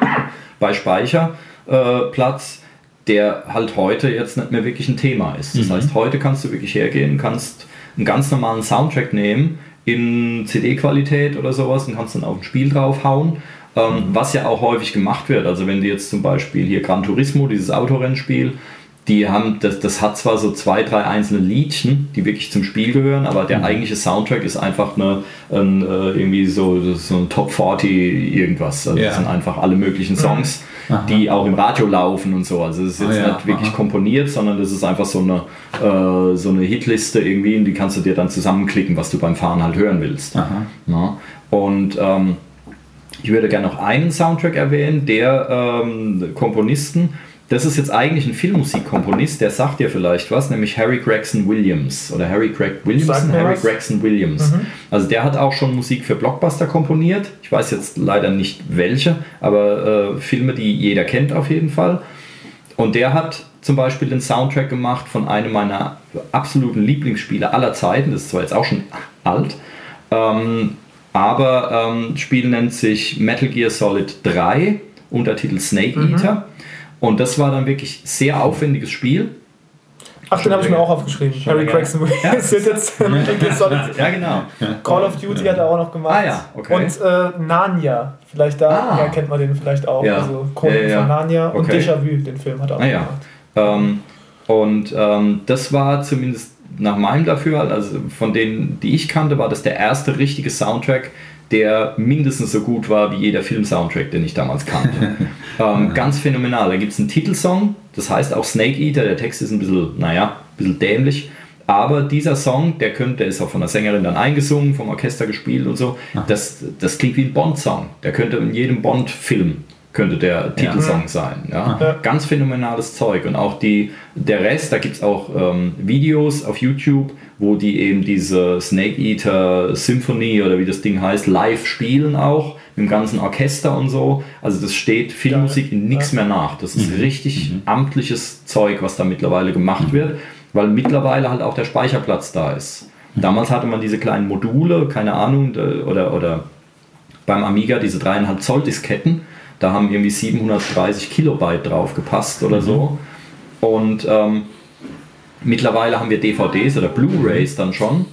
bei Speicherplatz. Äh, der halt heute jetzt nicht mehr wirklich ein Thema ist. Das Mhm. heißt, heute kannst du wirklich hergehen, kannst einen ganz normalen Soundtrack nehmen in CD-Qualität oder sowas und kannst dann auch ein Spiel draufhauen. Ähm, was ja auch häufig gemacht wird. Also wenn du jetzt zum Beispiel hier Gran Turismo, dieses Autorennspiel, die haben, das, das hat zwar so zwei, drei einzelne Liedchen, die wirklich zum Spiel gehören, aber der eigentliche Soundtrack ist einfach eine, ein, äh, irgendwie so, so ein Top 40 irgendwas. Also Ja. das sind einfach alle möglichen Songs, Aha. die auch im Radio laufen und so. Also es ist jetzt Ah, ja. nicht wirklich Aha. komponiert, sondern das ist einfach so eine, äh, so eine Hitliste irgendwie, und die kannst du dir dann zusammenklicken, was du beim Fahren halt hören willst. Ja. Und ähm, ich würde gerne noch einen Soundtrack erwähnen, der ähm, Komponisten. Das ist jetzt eigentlich ein Filmmusikkomponist, der sagt dir vielleicht was, nämlich Harry Gregson Williams oder Harry Sagt Williamson, Harry was. Gregson Williams. Also der hat auch schon Musik für Blockbuster komponiert. Ich weiß jetzt leider nicht welche, aber äh, Filme, die jeder kennt auf jeden Fall. Und der hat zum Beispiel den Soundtrack gemacht von einem meiner absoluten Lieblingsspiele aller Zeiten. Das ist zwar jetzt auch schon alt, ähm, aber ähm, Spiel nennt sich Metal Gear Solid 3, Untertitel Snake Eater. Und das war dann wirklich sehr aufwendiges Spiel. Ach, den habe ich mir auch aufgeschrieben. Harry länger. Gregson Ja. Williams wird jetzt Solid. Ja, genau. Call of Duty hat er auch noch gemacht. Ah ja, okay. Und äh, Narnia, vielleicht da, Ah. ja, kennt man den vielleicht auch. Ja. Also Chronik Ja, ja, ja. von Narnia und Okay. Déjà-vu, den Film hat er auch Ah ja. gemacht. Ähm, und ähm, das war zumindest nach meinem Dafürhalten, also von denen, die ich kannte, war das der erste richtige Soundtrack, der mindestens so gut war wie jeder Film-Soundtrack, den ich damals kannte. ähm, ganz phänomenal. Da gibt es einen Titelsong, das heißt auch Snake Eater, der Text ist ein bisschen, naja, ein bisschen dämlich. Aber dieser Song, der könnte, der ist auch von der Sängerin dann eingesungen, vom Orchester gespielt und so. Das, das klingt wie ein Bond-Song. Der könnte in jedem Bond-Film könnte der Titelsong sein. Ja? Ja. Ganz phänomenales Zeug. Und auch die, der Rest, da gibt es auch ähm, Videos auf YouTube, wo die eben diese Snake Eater Symphony oder wie das Ding heißt, live spielen auch, mit dem ganzen Orchester und so. Also das steht Filmmusik in nichts mehr nach. Das ist richtig amtliches Zeug, was da mittlerweile gemacht wird, weil mittlerweile halt auch der Speicherplatz da ist. Damals hatte man diese kleinen Module, keine Ahnung, oder, oder beim Amiga diese 3,5 Zoll Disketten. Da haben irgendwie 730 Kilobyte drauf gepasst oder so. Und ähm, mittlerweile haben wir DVDs oder Blu-rays dann schon.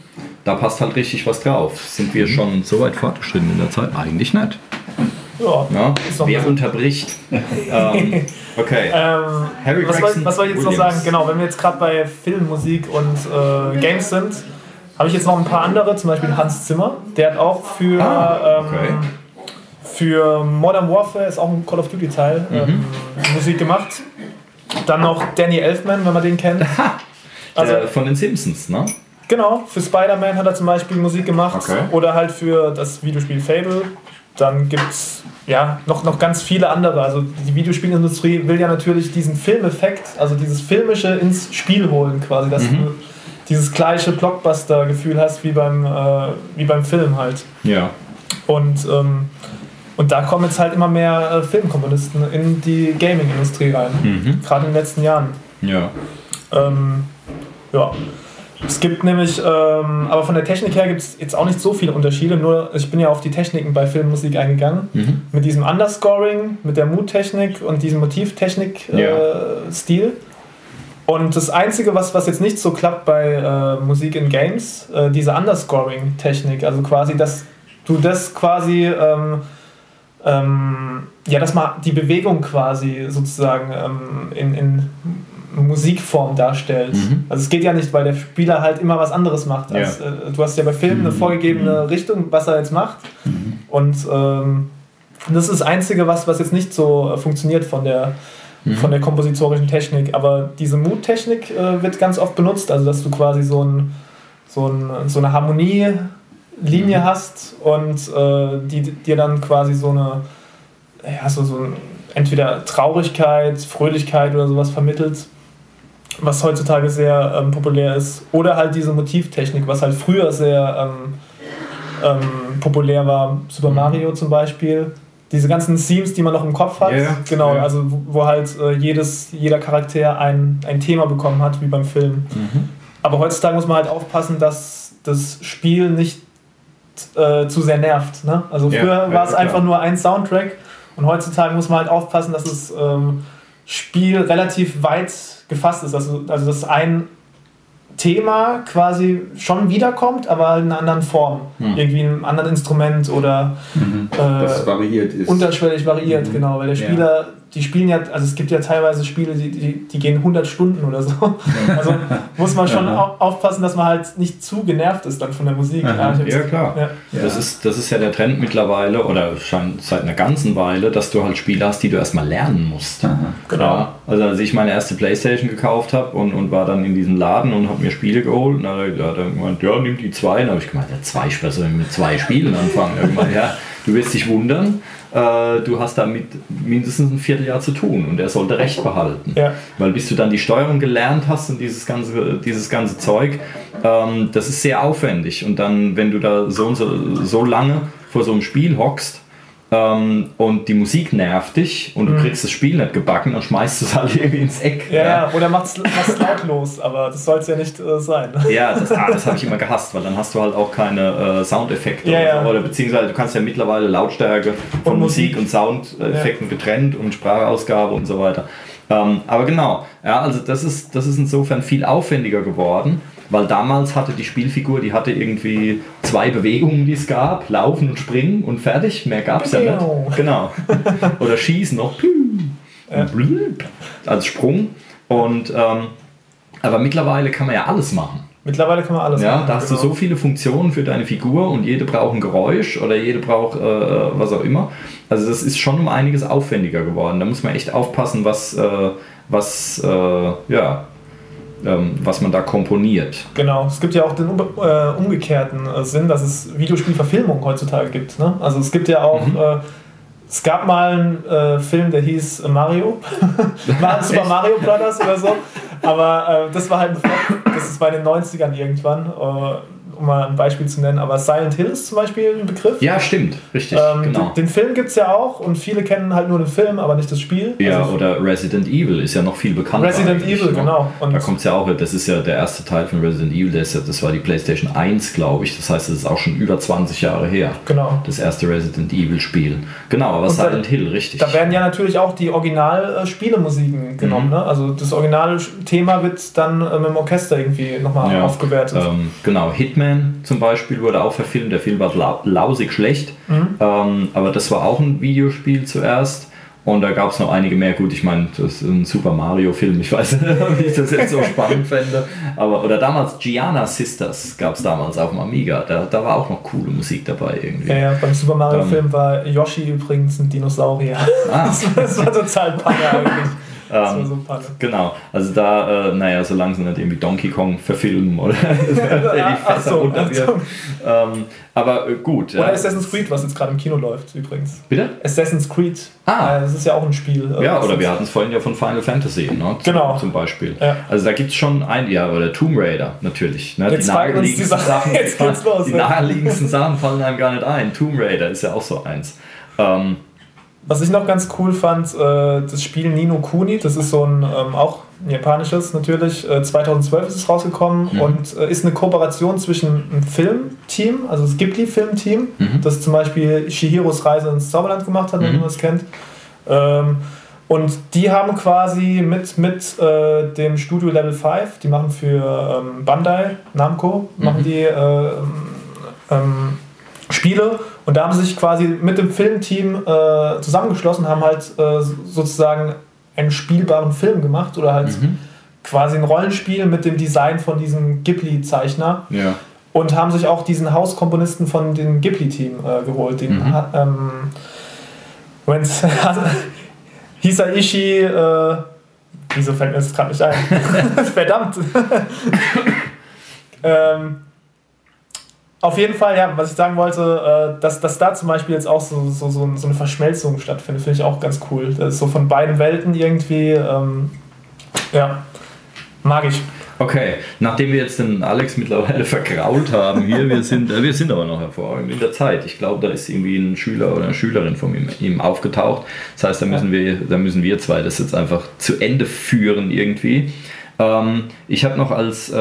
Da passt halt richtig was drauf. Sind wir schon so weit fortgeschritten in der Zeit? Eigentlich nicht. Ja. Ja? Wer unterbricht? ähm, okay. Ähm, Harry was, soll, was soll ich jetzt noch Williams. sagen? Genau, wenn wir jetzt gerade bei Film, Musik und äh, Games sind, habe ich jetzt noch ein paar andere, zum Beispiel Hans Zimmer. Der hat auch für, Ah, okay. ähm, für Modern Warfare, ist auch ein Call of Duty Teil, Mhm. ähm, Musik gemacht. Dann noch Danny Elfman, wenn man den kennt. Also, der von den Simpsons, ne? Genau, für Spider-Man hat er zum Beispiel Musik gemacht. Okay. Oder halt für das Videospiel Fable. Dann gibt es ja, noch, noch ganz viele andere. Also die Videospielindustrie will ja natürlich diesen Filmeffekt, also dieses Filmische ins Spiel holen quasi, dass Mhm. du dieses gleiche Blockbuster-Gefühl hast wie beim, äh, wie beim Film halt. Ja. Und, ähm, und da kommen jetzt halt immer mehr äh, Filmkomponisten in die Gaming-Industrie rein. Mhm. Gerade in den letzten Jahren. Ja. Ähm, ja. Es gibt nämlich, ähm, aber von der Technik her gibt es jetzt auch nicht so viele Unterschiede, nur ich bin ja auf die Techniken bei Filmmusik eingegangen. Mhm. Mit diesem Underscoring, mit der Mood-Technik und diesem Motivtechnik-Stil. Äh, Stil. und das Einzige, was, was jetzt nicht so klappt bei äh, Musik in Games, äh, diese Underscoring-Technik, also quasi, dass du das quasi, ähm, ähm, ja, dass man die Bewegung quasi sozusagen ähm, in, in Musikform darstellt. Mhm. Also es geht ja nicht, weil der Spieler halt immer was anderes macht. Als, Ja. äh, du hast ja bei Filmen eine vorgegebene Richtung, was er jetzt macht. Und ähm, das ist das Einzige, was, was jetzt nicht so äh, funktioniert von der, von der kompositorischen Technik. Aber diese Mood-Technik äh, wird ganz oft benutzt, also dass du quasi so, ein, so, ein, so eine Harmonielinie hast und äh, die dir dann quasi so eine, ja, so, so entweder Traurigkeit, Fröhlichkeit oder sowas vermittelt, was heutzutage sehr ähm, populär ist. Oder halt diese Motivtechnik, was halt früher sehr ähm, ähm, populär war. Super Mario zum Beispiel. Diese ganzen Themes, die man noch im Kopf hat. Ja. Genau, Ja. also wo wo halt äh, jedes, jeder Charakter ein, ein Thema bekommen hat, wie beim Film. Mhm. Aber heutzutage muss man halt aufpassen, dass das Spiel nicht äh, zu sehr nervt. Ne? Also Ja, früher ja, war es klar. einfach nur ein Soundtrack und heutzutage muss man halt aufpassen, dass es ähm, Spiel relativ weit gefasst ist. Also, also dass ein Thema quasi schon wiederkommt, aber in einer anderen Form. Hm. Irgendwie in einem anderen Instrument oder Das äh, variiert ist. unterschwellig variiert, Mhm. genau. Weil der Ja. Spieler, die spielen ja, also es gibt ja teilweise Spiele, die, die, die gehen 100 Stunden oder so. Also muss man schon au- aufpassen, dass man halt nicht zu genervt ist dann von der Musik. Aha. Ja, klar. Ja. Das, ist, das ist ja der Trend mittlerweile oder schon seit einer ganzen Weile, dass du halt Spiele hast, die du erstmal lernen musst. Aha. Genau. Ja, also als ich meine erste Playstation gekauft habe und, und war dann in diesem Laden und habe mir Spiele geholt, und dann hat er gemeint, ja, nimm die zwei. Dann habe ich gemeint, ja, zwei, was soll ich mit zwei Spielen anfangen? Gemeint, ja, du wirst dich wundern, äh, du hast damit mindestens ein Vierteljahr zu tun und er sollte Recht behalten. Ja. Weil bis du dann die Steuerung gelernt hast und dieses ganze, dieses ganze Zeug, ähm, das ist sehr aufwendig. Und dann, wenn du da so, und so, so lange vor so einem Spiel hockst, ähm, und die Musik nervt dich und du kriegst das Spiel nicht gebacken, dann schmeißt es halt irgendwie ins Eck. Ja, ja, oder macht's, macht's lautlos, aber das soll es ja nicht äh, sein. Ja, das, ah, das habe ich immer gehasst, weil dann hast du halt auch keine äh, Soundeffekte. Ja, oder, ja. so. oder beziehungsweise du kannst ja mittlerweile Lautstärke von Und Musik, Musik. und Soundeffekten getrennt und Sprachausgabe und so weiter. Ähm, aber genau, ja, also das ist, das ist insofern viel aufwendiger geworden, weil damals hatte die Spielfigur, die hatte irgendwie zwei Bewegungen, die es gab, laufen und springen und fertig, mehr gab es ja nicht. Genau. Oder schießen noch. Ja. Als Sprung. Und ähm, aber mittlerweile kann man ja alles machen. Mittlerweile kann man alles Ja, machen, da hast genau. du so viele Funktionen für deine Figur und jede braucht ein Geräusch oder jede braucht äh, was auch immer. Also das ist schon um einiges aufwendiger geworden. Da muss man echt aufpassen, was, äh, was, äh, ja, ähm, was man da komponiert. Genau, es gibt ja auch den um, äh, umgekehrten äh, Sinn, dass es Videospielverfilmungen heutzutage gibt. Ne? Also es gibt ja auch, Mhm. äh, es gab mal einen äh, Film, der hieß Mario, Super Mario Brothers oder so, aber äh, das war halt das ist bei den 90ern irgendwann, äh, um mal ein Beispiel zu nennen, aber Silent Hill ist zum Beispiel ein Begriff. Ja, stimmt, richtig, Ähm, genau. den, den Film gibt es ja auch und viele kennen halt nur den Film, aber nicht das Spiel. Ja, Also, oder Resident Evil ist ja noch viel bekannter. Resident Evil, ne? genau. Und da kommt es ja auch, das ist ja der erste Teil von Resident Evil, das, ja, das war die PlayStation 1, glaube ich. Das heißt, das ist auch schon über 20 Jahre her. genau. Das erste Resident Evil Spiel. Genau, aber Und da- Silent Hill, richtig. Da werden ja natürlich auch die Original-Spielemusiken genommen. Mhm. Ne? Also das Originalthema wird dann äh, mit dem Orchester irgendwie nochmal Ja. aufgewertet. Ähm, genau, Hitman zum Beispiel wurde auch verfilmt. Der Film war lau lausig schlecht, Mhm. ähm, aber das war auch ein Videospiel zuerst. Und da gab es noch einige mehr. Gut, ich meine, das ist ein Super Mario-Film. Ich weiß nicht, ob ich das jetzt so spannend fände. Aber, oder damals Gianna Sisters gab es damals auf dem Amiga. Da, da war auch noch coole Musik dabei irgendwie. Ja, ja, beim Super Ähm. Mario-Film war Yoshi übrigens ein Dinosaurier. Ah. Das, war, das war total Panne eigentlich. Das war Ähm, so Panne. Genau, also da, äh, naja, solange sie nicht irgendwie Donkey Kong verfilmen oder Ja, die ach so, ach Ähm, aber äh, gut. Oder ja. Assassin's Creed, was jetzt gerade im Kino läuft übrigens. Bitte? Assassin's Creed. Ah. Äh, Das ist ja auch ein Spiel. äh, Ja, oder wir hatten es vorhin ja von Final Fantasy, ne? Genau. Zum Beispiel. Ja. Also da gibt es schon ein, ja, oder Tomb Raider natürlich. Ne? Jetzt die Sachen- Sachen, jetzt geht's los, die ja. naheliegendsten Sachen fallen einem gar nicht ein. Tomb Raider ist ja auch so eins. Ähm, Was ich noch ganz cool fand, äh, das Spiel Nino Kuni, das ist so ein ähm, auch ein japanisches natürlich. Äh, 2012 ist es rausgekommen Mhm. und äh, ist eine Kooperation zwischen einem Filmteam, also das Ghibli-Filmteam, Mhm. das zum Beispiel Shihiros Reise ins Zauberland gemacht hat, wenn Mhm. man das kennt. Ähm, und die haben quasi mit, mit äh, dem Studio Level 5, die machen für ähm, Bandai, Namco, machen Mhm. die äh, ähm, Spiele und da haben sie sich quasi mit dem Filmteam äh, zusammengeschlossen, haben halt äh, sozusagen einen spielbaren Film gemacht oder halt Mhm. quasi ein Rollenspiel mit dem Design von diesem Ghibli-Zeichner ja. und haben sich auch diesen Hauskomponisten von dem Ghibli-Team äh, geholt. Den, Mhm. ähm, wenn's, Hisaishi, äh, wieso fällt mir das gerade nicht ein? Verdammt. ähm, auf jeden Fall, ja, was ich sagen wollte, äh, dass, dass da zum Beispiel jetzt auch so, so, so, eine Verschmelzung stattfindet, finde ich auch ganz cool. Das ist so von beiden Welten irgendwie, ähm, ja, mag ich. Okay, nachdem wir jetzt den Alex mittlerweile vergrault haben hier, wir sind, äh, wir sind aber noch hervorragend in der Zeit. Ich glaube, da ist irgendwie ein Schüler oder eine Schülerin von ihm, ihm aufgetaucht. Das heißt, da müssen, wir, da müssen wir zwei das jetzt einfach zu Ende führen irgendwie. Ähm, ich habe noch als, äh, äh,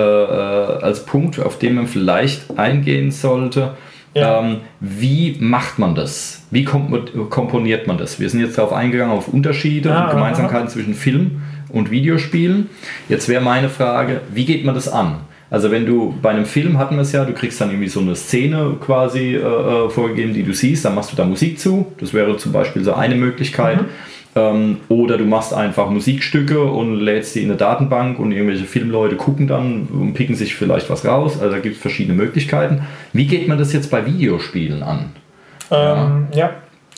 als Punkt, auf den man vielleicht eingehen sollte, Ja. Ähm, wie macht man das? Wie komp komponiert man das? Wir sind jetzt darauf eingegangen, auf Unterschiede Ah, und Gemeinsamkeiten zwischen Film und Videospielen. Jetzt wäre meine Frage, wie geht man das an? Also wenn du bei einem Film hatten wir es ja, du kriegst dann irgendwie so eine Szene quasi äh, äh, vorgegeben, die du siehst, dann machst du da Musik zu. Das wäre zum Beispiel so eine Möglichkeit. Ähm, oder du machst einfach Musikstücke und lädst die in eine Datenbank und irgendwelche Filmleute gucken dann und picken sich vielleicht was raus. Also da gibt es verschiedene Möglichkeiten. Wie geht man das jetzt bei Videospielen an? Ähm, ja.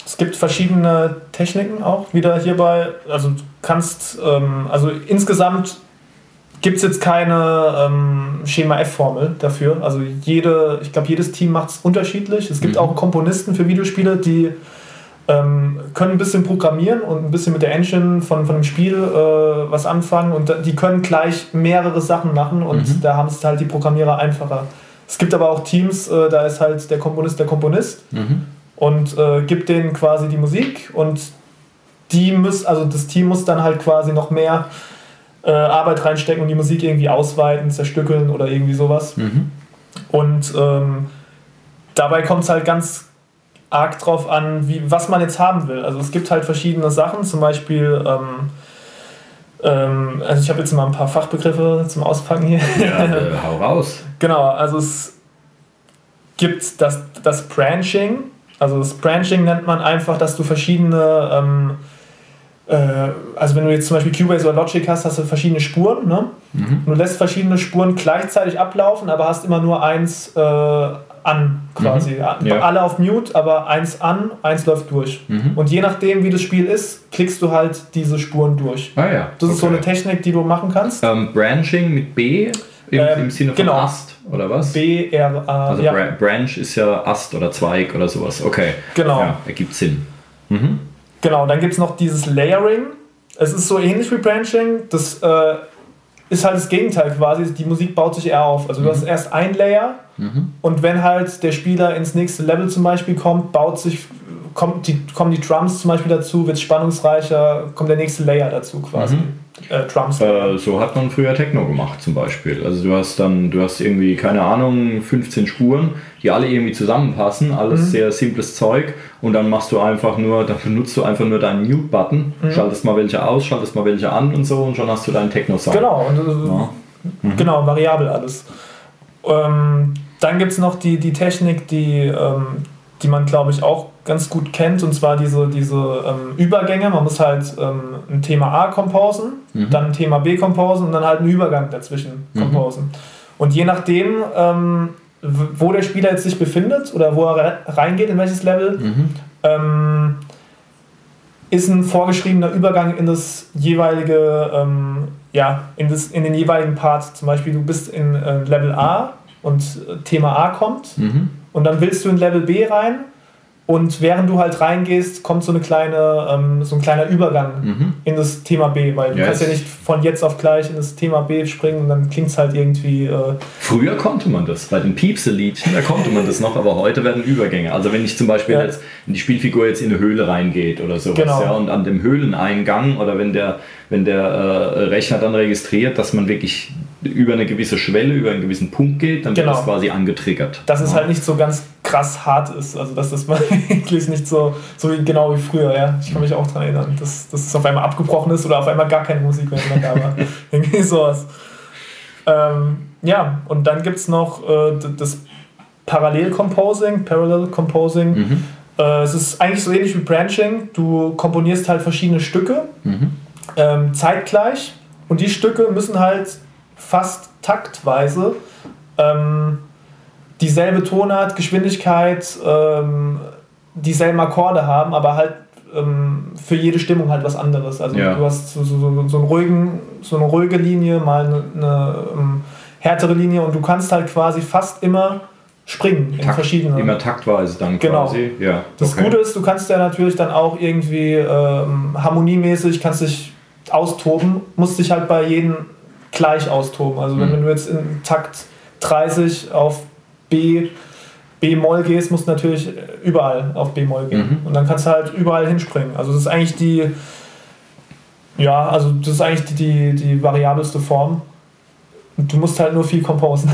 Es gibt verschiedene Techniken auch wieder hierbei. Also du kannst, ähm, also insgesamt gibt es jetzt keine ähm, Schema F-Formel dafür. Also jede, ich glaube, jedes Team macht es unterschiedlich. Es gibt Mhm. auch Komponisten für Videospiele, die ähm, können ein bisschen programmieren und ein bisschen mit der Engine von, von dem Spiel äh, was anfangen und die können gleich mehrere Sachen machen und Mhm. da haben es halt die Programmierer einfacher. Es gibt aber auch Teams, äh, da ist halt der Komponist der Komponist und äh, gibt denen quasi die Musik und die muss, also das Team muss dann halt quasi noch mehr äh, Arbeit reinstecken und die Musik irgendwie ausweiten, zerstückeln oder irgendwie sowas. Und ähm, dabei kommt es halt ganz arg drauf an, wie, was man jetzt haben will. Also es gibt halt verschiedene Sachen, zum Beispiel, ähm, ähm, also ich habe jetzt mal ein paar Fachbegriffe zum Auspacken hier. Ja, äh, hau raus. Genau, also es gibt das, das Branching. Also das Branching nennt man einfach, dass du verschiedene, ähm, äh, also wenn du jetzt zum Beispiel Cubase oder Logic hast, hast du verschiedene Spuren. Ne? Und du lässt verschiedene Spuren gleichzeitig ablaufen, aber hast immer nur eins äh, an quasi. Ja. Alle auf Mute, aber eins an, eins läuft durch. Und je nachdem, wie das Spiel ist, klickst du halt diese Spuren durch. Ah ja. Das ist so okay. eine Technik, die du machen kannst. Ähm, Branching mit B im, Ähm, im Sinne von genau. Ast oder was? B, R, A. Also ja. Bra Branch ist ja Ast oder Zweig oder sowas. Okay. Genau. Ja, ergibt Sinn. Genau, dann gibt es noch dieses Layering. Es ist so ähnlich wie Branching. Das äh, ist halt das Gegenteil quasi. Die Musik baut sich eher auf. Also du hast erst ein Layer und wenn halt der Spieler ins nächste Level zum Beispiel kommt, baut sich, kommt die, kommen die Drums zum Beispiel dazu, wird spannungsreicher, kommt der nächste Layer dazu quasi. Äh, Drums. Äh, so hat man früher Techno gemacht zum Beispiel. Also du hast dann, du hast irgendwie, keine Ahnung, 15 Spuren, die alle irgendwie zusammenpassen, alles sehr simples Zeug und dann machst du einfach nur, dann benutzt du einfach nur deinen Mute-Button, schaltest mal welche aus, schaltest mal welche an und so und schon hast du deinen Techno-Sound. Genau, äh, Ja. genau, variabel alles. Ähm, dann gibt es noch die, die Technik, die, ähm, die man, glaube ich, auch ganz gut kennt, und zwar diese, diese ähm, Übergänge. Man muss halt ähm, ein Thema A composen, dann ein Thema B composen und dann halt einen Übergang dazwischen composen. Und je nachdem, ähm, wo der Spieler jetzt sich befindet oder wo er re- reingeht, in welches Level, ähm, ist ein vorgeschriebener Übergang in das jeweilige, ähm, ja, in, das, in den jeweiligen Part. Zum Beispiel, du bist in äh, Level A und Thema A kommt Mhm. Und dann willst du in Level B rein und während du halt reingehst, kommt so, eine kleine, ähm, so ein kleiner Übergang Mhm. in das Thema B, weil du Ja, kannst ja nicht von jetzt auf gleich in das Thema B springen und dann klingt es halt irgendwie. Äh, Früher konnte man das, bei den Piepse-Liedchen, da konnte man das noch, aber heute werden Übergänge. Also wenn ich zum Beispiel Ja. jetzt, wenn die Spielfigur jetzt in eine Höhle reingeht oder sowas, Genau. ja, und an dem Höhleneingang oder wenn der, wenn der äh, Rechner dann registriert, dass man wirklich über eine gewisse Schwelle, über einen gewissen Punkt geht, dann Genau. wird das quasi angetriggert. dass es ja. halt nicht so ganz krass hart ist. Also dass das wirklich nicht so, so wie, genau wie früher, ja. Ich kann mich auch daran erinnern, dass, dass es auf einmal abgebrochen ist oder auf einmal gar keine Musik mehr da war. Irgendwie sowas. Ähm, ja, und dann gibt es noch äh, das Parallel-Composing, Parallel Composing. Mhm. Äh, es ist eigentlich so ähnlich wie Branching. Du komponierst halt verschiedene Stücke Mhm. ähm, zeitgleich und die Stücke müssen halt fast taktweise ähm, dieselbe Tonart, Geschwindigkeit, ähm, dieselben Akkorde haben, aber halt ähm, für jede Stimmung halt was anderes. Also Ja. du hast so, so, so, so, einen ruhigen, so eine ruhige Linie, mal eine, eine ähm, härtere Linie und du kannst halt quasi fast immer springen in Takt, verschiedenen. Immer taktweise dann Genau. quasi. Ja, Das okay. Gute ist, du kannst ja natürlich dann auch irgendwie ähm, harmoniemäßig, kannst dich austoben, musst dich halt bei jedem gleich austoben. Also wenn, Mhm. du jetzt in Takt 30 auf B, B-Moll gehst, musst du natürlich überall auf B-Moll gehen. Mhm. Und dann kannst du halt überall hinspringen. Also das ist eigentlich die, ja, also das ist eigentlich die, die, die variabelste Form. Und du musst halt nur viel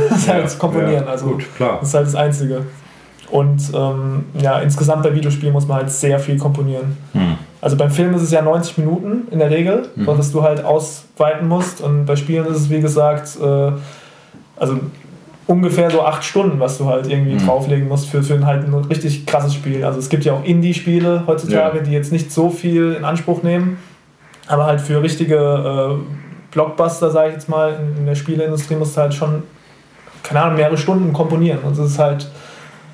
das Ja, halt komponieren. ja, also gut, klar. das ist halt das Einzige. Und ähm, ja, insgesamt bei Videospielen muss man halt sehr viel komponieren. Hm. Also beim Film ist es ja 90 Minuten in der Regel, Mhm. was du halt ausweiten musst. Und bei Spielen ist es wie gesagt, äh, also ungefähr so acht Stunden, was du halt irgendwie Mhm. drauflegen musst für, für ein halt ein richtig krasses Spiel. Also es gibt ja auch Indie-Spiele heutzutage, Ja. die jetzt nicht so viel in Anspruch nehmen, aber halt für richtige äh, Blockbuster, sage ich jetzt mal, in, in der Spieleindustrie musst du halt schon, keine Ahnung, mehrere Stunden komponieren. Und es ist halt,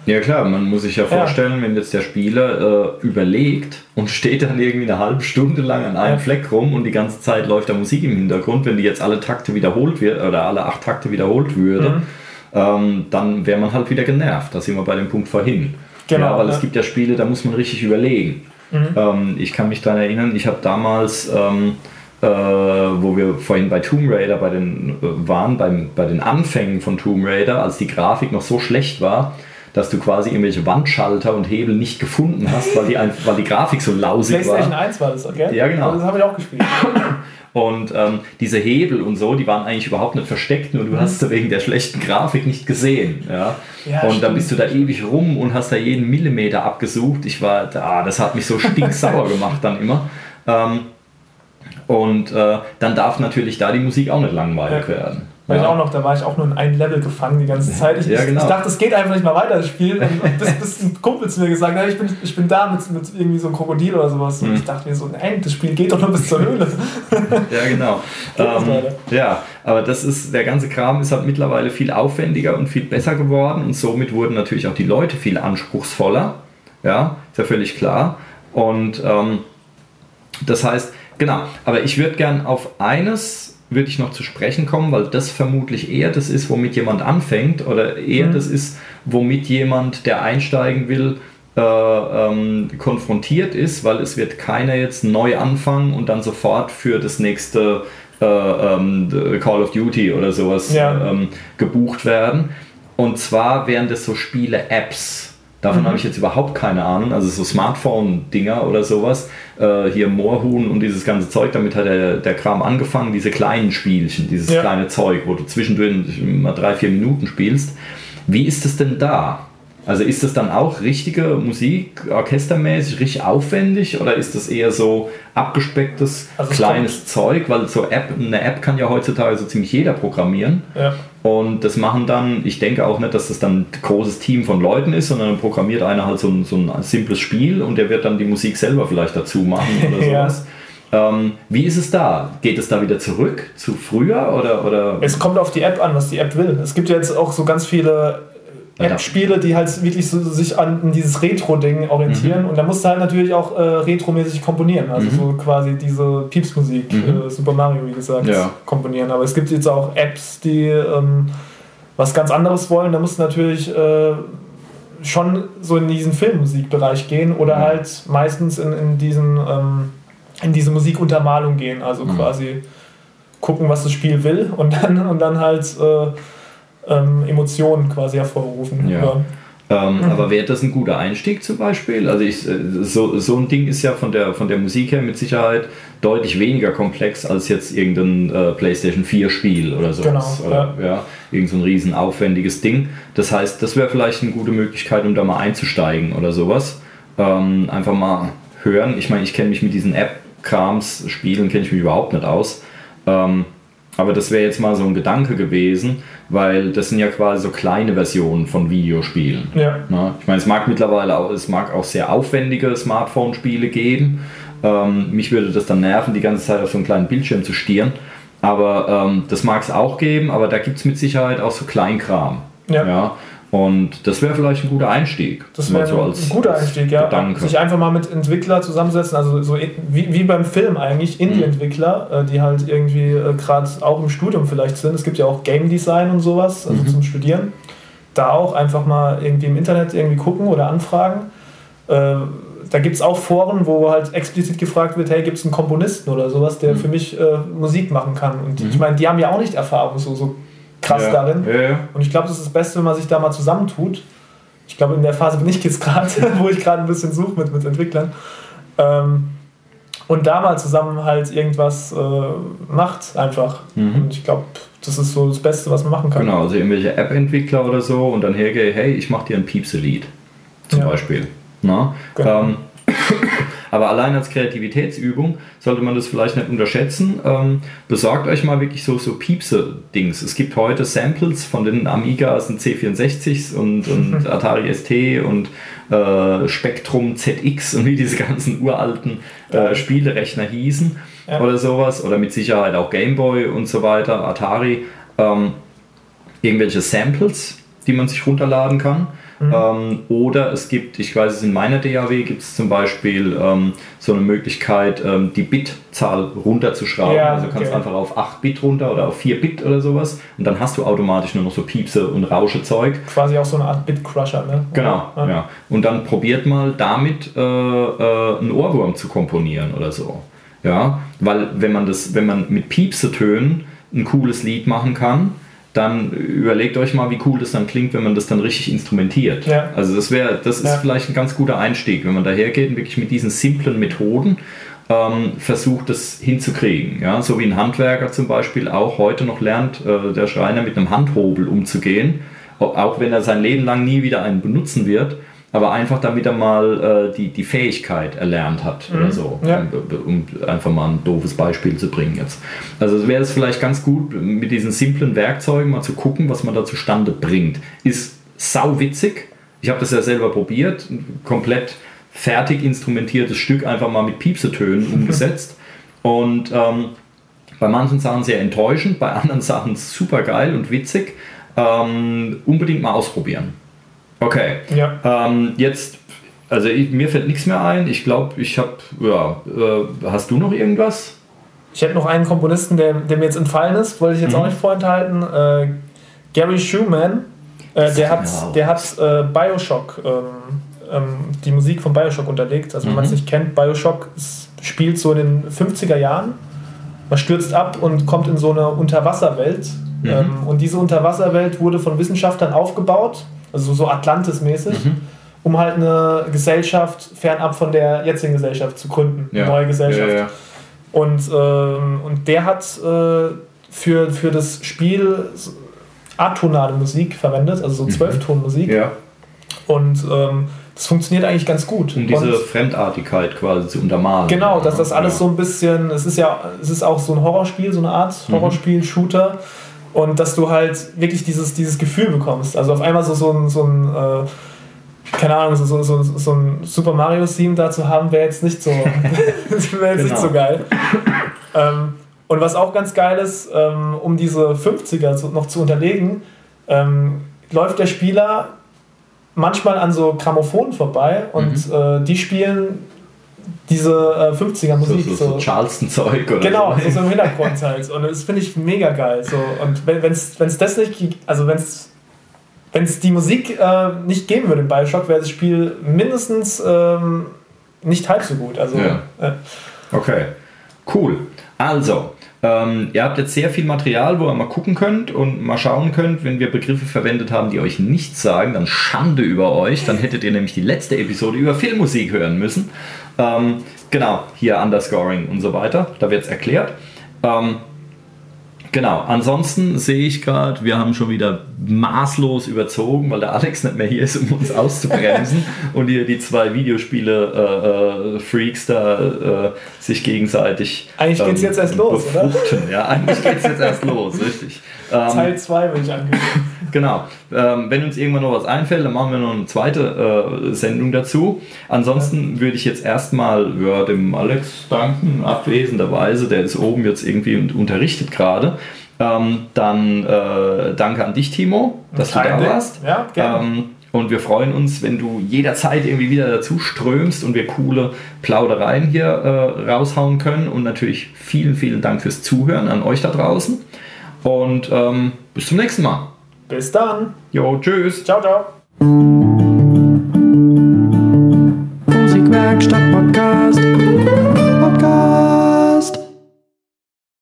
Ja klar, man muss sich ja Ja. vorstellen, wenn jetzt der Spieler äh, überlegt und steht dann irgendwie eine halbe Stunde lang an einem Ja. Fleck rum und die ganze Zeit läuft da Musik im Hintergrund, wenn die jetzt alle Takte wiederholt wird oder alle acht Takte wiederholt würde, Mhm. ähm, dann wäre man halt wieder genervt. Da sind wir bei dem Punkt vorhin. Genau, ja, weil ja. es gibt ja Spiele, da muss man richtig überlegen. Mhm. Ähm, ich kann mich daran erinnern, ich habe damals, ähm, äh, wo wir vorhin bei Tomb Raider bei den, äh, waren, beim, bei den Anfängen von Tomb Raider, als die Grafik noch so schlecht war, dass du quasi irgendwelche Wandschalter und Hebel nicht gefunden hast, weil die, einfach, weil die Grafik so lausig PlayStation war. 1 war das, gell? Ja, genau. Also das habe ich auch gespielt. Und ähm, diese Hebel und so, die waren eigentlich überhaupt nicht versteckt, nur du hast sie wegen der schlechten Grafik nicht gesehen. Ja? Ja, und dann bist du da ewig rum und hast da jeden Millimeter abgesucht. Ich war da, das hat mich so stinksauer gemacht dann immer. Ähm, und äh, dann darf natürlich da die Musik auch nicht langweilig Ja. werden. Ich Ja. auch noch, da war ich auch nur in ein Level gefangen die ganze Zeit. Ich, Ja, genau. ich dachte, es geht einfach nicht mal weiter, das Spiel. Und bis, bis ein Kumpel zu mir gesagt hat, ich bin, ich bin da mit, mit irgendwie so einem Krokodil oder sowas. Und Mhm. ich dachte mir so, nein, das Spiel geht doch nur bis zur Höhle. Ja, genau. Ähm, ja, aber das ist, der ganze Kram ist halt mittlerweile viel aufwendiger und viel besser geworden und somit wurden natürlich auch die Leute viel anspruchsvoller. Ja, ist ja völlig klar. Und ähm, das heißt, genau, aber ich würde gern auf eines würde ich noch zu sprechen kommen, weil das vermutlich eher das ist, womit jemand anfängt oder eher Mhm. das ist, womit jemand, der einsteigen will, äh, ähm, konfrontiert ist, weil es wird keiner jetzt neu anfangen und dann sofort für das nächste äh, ähm, Call of Duty oder sowas Ja. ähm, gebucht werden. Und zwar wären das so Spiele-Apps. Davon Mhm. habe ich jetzt überhaupt keine Ahnung. Also so Smartphone-Dinger oder sowas. Äh, hier Moorhuhn und dieses ganze Zeug. Damit hat der, der Kram angefangen. Diese kleinen Spielchen, dieses Ja. kleine Zeug, wo du zwischendurch mal drei, vier Minuten spielst. Wie ist es denn da? Also ist das dann auch richtige Musik, orchestermäßig, richtig aufwendig oder ist das eher so abgespecktes, Also es kleines Zeug? Weil so App, eine App kann ja heutzutage so ziemlich jeder programmieren. Ja. Und das machen dann, ich denke auch nicht, dass das dann ein großes Team von Leuten ist, sondern dann programmiert einer halt so ein, so ein simples Spiel und der wird dann die Musik selber vielleicht dazu machen oder Ja. sowas. Ähm, wie ist es da? Geht es da wieder zurück zu früher oder, oder Es kommt auf die App an, was die App will. Es gibt ja jetzt auch so ganz viele Ja. App-Spiele, die halt wirklich so, sich an dieses Retro-Ding orientieren. Mhm. Und da musst du halt natürlich auch äh, retromäßig komponieren. Also so quasi diese Pieps-Musik, Mhm. äh, Super Mario, wie gesagt, Ja. komponieren. Aber es gibt jetzt auch Apps, die ähm, was ganz anderes wollen. Da musst du natürlich äh, schon so in diesen Filmmusikbereich gehen oder Mhm. halt meistens in, in diesen ähm, in diese Musikuntermalung gehen. Also Mhm. quasi gucken, was das Spiel will und dann, und dann halt äh, ähm, Emotionen quasi hervorrufen. Ja. Ähm, Aber wäre das ein guter Einstieg zum Beispiel? Also ich, äh, so, so ein Ding ist ja von der, von der Musik her mit Sicherheit deutlich weniger komplex als jetzt irgendein äh, PlayStation 4 Spiel oder sowas. Genau, oder, ja. Irgend so ein riesen aufwendiges Ding. Das heißt, das wäre vielleicht eine gute Möglichkeit, um da mal einzusteigen oder sowas. Ähm, einfach mal hören. Ich meine, ich kenne mich mit diesen App-Krams, Spielen kenne ich mich überhaupt nicht aus. Ähm, aber das wäre jetzt mal so ein Gedanke gewesen, weil das sind ja quasi so kleine Versionen von Videospielen. Ja. Na, ich meine, es mag mittlerweile auch, es mag auch sehr aufwendige Smartphone-Spiele geben. Ähm, mich würde das dann nerven, die ganze Zeit auf so einen kleinen Bildschirm zu stieren. Aber ähm, das mag es auch geben, aber da gibt es mit Sicherheit auch so Kleinkram. Ja. Und das wäre vielleicht ein guter Einstieg. Das wäre so ein guter Einstieg, ja. Gedanke. Sich einfach mal mit Entwickler zusammensetzen, also so wie, wie beim Film eigentlich, Indie-Entwickler, äh, die halt irgendwie äh, gerade auch im Studium vielleicht sind. Es gibt ja auch Game Design und sowas, also zum Studieren. Da auch einfach mal irgendwie im Internet irgendwie gucken oder anfragen. Äh, da gibt es auch Foren, wo halt explizit gefragt wird, hey, gibt es einen Komponisten oder sowas, der für mich Musik machen kann. Und ich meine, die haben ja auch nicht Erfahrung so, so krass ja. darin. Ja. Und ich glaube, das ist das Beste, wenn man sich da mal zusammentut. Ich glaube, in der Phase bin ich jetzt gerade, wo ich gerade ein bisschen suche mit, mit Entwicklern. Ähm, und da mal zusammen halt irgendwas äh, macht, einfach. Mhm. Und ich glaube, das ist so das Beste, was man machen kann. Genau, also irgendwelche App-Entwickler oder so und dann hergehe, hey, ich mache dir ein Piepse-Lied. zum Ja. Beispiel. Na? Genau. Ähm, aber allein als Kreativitätsübung sollte man das vielleicht nicht unterschätzen. Ähm, besorgt euch mal wirklich so, so Piepse-Dings. Es gibt heute Samples von den Amigas und C64s und, und Atari ST und äh, Spectrum ZX und wie diese ganzen uralten äh, Spielerechner hießen Ja. oder sowas. Oder mit Sicherheit auch Gameboy und so weiter, Atari. Ähm, irgendwelche Samples, die man sich runterladen kann. Ähm, oder es gibt, ich weiß es in meiner DAW gibt es zum Beispiel ähm, so eine Möglichkeit, ähm, die Bitzahl runterzuschrauben. Ja, also du kannst okay. einfach auf 8 Bit runter oder auf 4 Bit oder sowas und dann hast du automatisch nur noch so Piepse und Rauschezeug. Quasi auch so eine Art Bitcrusher, ne? Genau, ja. Und dann probiert mal damit äh, äh, einen Ohrwurm zu komponieren oder so. Ja, weil wenn man das, wenn man mit Piepsetönen ein cooles Lied machen kann, dann überlegt euch mal, wie cool das dann klingt, wenn man das dann richtig instrumentiert. Ja. Also das wäre, das ist Ja. vielleicht ein ganz guter Einstieg, wenn man dahergeht und wirklich mit diesen simplen Methoden ähm, versucht, das hinzukriegen. Ja? So wie ein Handwerker zum Beispiel auch heute noch lernt, äh, der Schreiner mit einem Handhobel umzugehen, au- auch wenn er sein Leben lang nie wieder einen benutzen wird, aber einfach damit er mal äh, die, die Fähigkeit erlernt hat oder so, Ja. um, um einfach mal ein doofes Beispiel zu bringen jetzt. Also wäre es vielleicht ganz gut, mit diesen simplen Werkzeugen mal zu gucken, was man da zustande bringt. Ist sau witzig. Ich habe das ja selber probiert, komplett fertig instrumentiertes Stück einfach mal mit Piepsetönen umgesetzt. Und ähm, bei manchen Sachen sehr enttäuschend, bei anderen Sachen super geil und witzig. Ähm, unbedingt mal ausprobieren. Okay. Ja. Ähm, jetzt, also ich, mir fällt nichts mehr ein. Ich glaube, ich habe, ja, äh, hast du noch irgendwas? Ich hätte noch einen Komponisten, der, der mir jetzt entfallen ist, wollte ich jetzt Mhm. auch nicht vorenthalten. Äh, Gary Schumann, äh, der hat, Genau. der hat äh, Bioshock, ähm, ähm, die Musik von Bioshock unterlegt. Also wenn man es Mhm. nicht kennt, Bioshock ist, spielt so in den 50er Jahren. Man stürzt ab und kommt in so eine Unterwasserwelt. Mhm. Ähm, und diese Unterwasserwelt wurde von Wissenschaftlern aufgebaut, also so Atlantis-mäßig, Mhm. um halt eine Gesellschaft fernab von der jetzigen Gesellschaft zu gründen. Eine neue Gesellschaft. Ja, ja. Und, ähm, und der hat äh, für, für das Spiel atonale Musik verwendet, also so Zwölftonmusik. ja. Und ähm, das funktioniert eigentlich ganz gut. Um diese und, Fremdartigkeit quasi zu untermalen. genau, dass das alles Ja. so ein bisschen, es ist ja, es ist auch so ein Horrorspiel, so eine Art Mhm. Und dass du halt wirklich dieses, dieses Gefühl bekommst. Also auf einmal so, so ein, so ein äh, keine Ahnung, so, so, so, so ein Super Mario-Theme da zu haben, wäre jetzt nicht so, wäre jetzt nicht Genau. so geil. Ähm, und was auch ganz geil ist, ähm, um diese 50er zu, noch zu unterlegen, ähm, läuft der Spieler manchmal an so Grammophon vorbei und äh, die spielen diese äh, 50er So, Musik. so, so Charleston-Zeug oder Genau, so. so, so im Hintergrund halt. Und das finde ich mega geil. So. Und wenn es das nicht, also wenn es wenn es die Musik äh, nicht geben würde in Bioshock, wäre das Spiel mindestens ähm, nicht halb so gut. Also Ja. äh, Okay, cool. Also, ähm, ihr habt jetzt sehr viel Material, wo ihr mal gucken könnt und mal schauen könnt, wenn wir Begriffe verwendet haben, die euch nichts sagen, dann Schande über euch. Dann hättet ihr nämlich die letzte Episode über Filmmusik hören müssen. Ähm, genau, hier Underscoring und so weiter. Da wird es erklärt. Ähm, Genau, ansonsten sehe ich gerade, wir haben schon wieder maßlos überzogen, weil der Alex nicht mehr hier ist, um uns auszubremsen und hier die zwei Videospiele-Freaks da äh, sich gegenseitig. Eigentlich geht's jetzt erst los, oder? befruchten. Ja, eigentlich geht es jetzt erst los, richtig. Ähm, Teil 2 würde ich ankündigen. Genau. Ähm, wenn uns irgendwann noch was einfällt, dann machen wir noch eine zweite äh, Sendung dazu. Ansonsten würde ich jetzt erstmal ja, dem Alex danken, abwesenderweise. Der ist oben jetzt irgendwie und unterrichtet gerade. Ähm, dann äh, danke an dich, Timo, dass du da Ding. warst. Ja, gerne. Ähm, und wir freuen uns, wenn du jederzeit irgendwie wieder dazu strömst und wir coole Plaudereien hier äh, raushauen können. Und natürlich vielen, vielen Dank fürs Zuhören an euch da draußen. Und ähm, bis zum nächsten Mal. Bis dann. Jo, tschüss. Ciao, ciao. Musikwerkstatt Podcast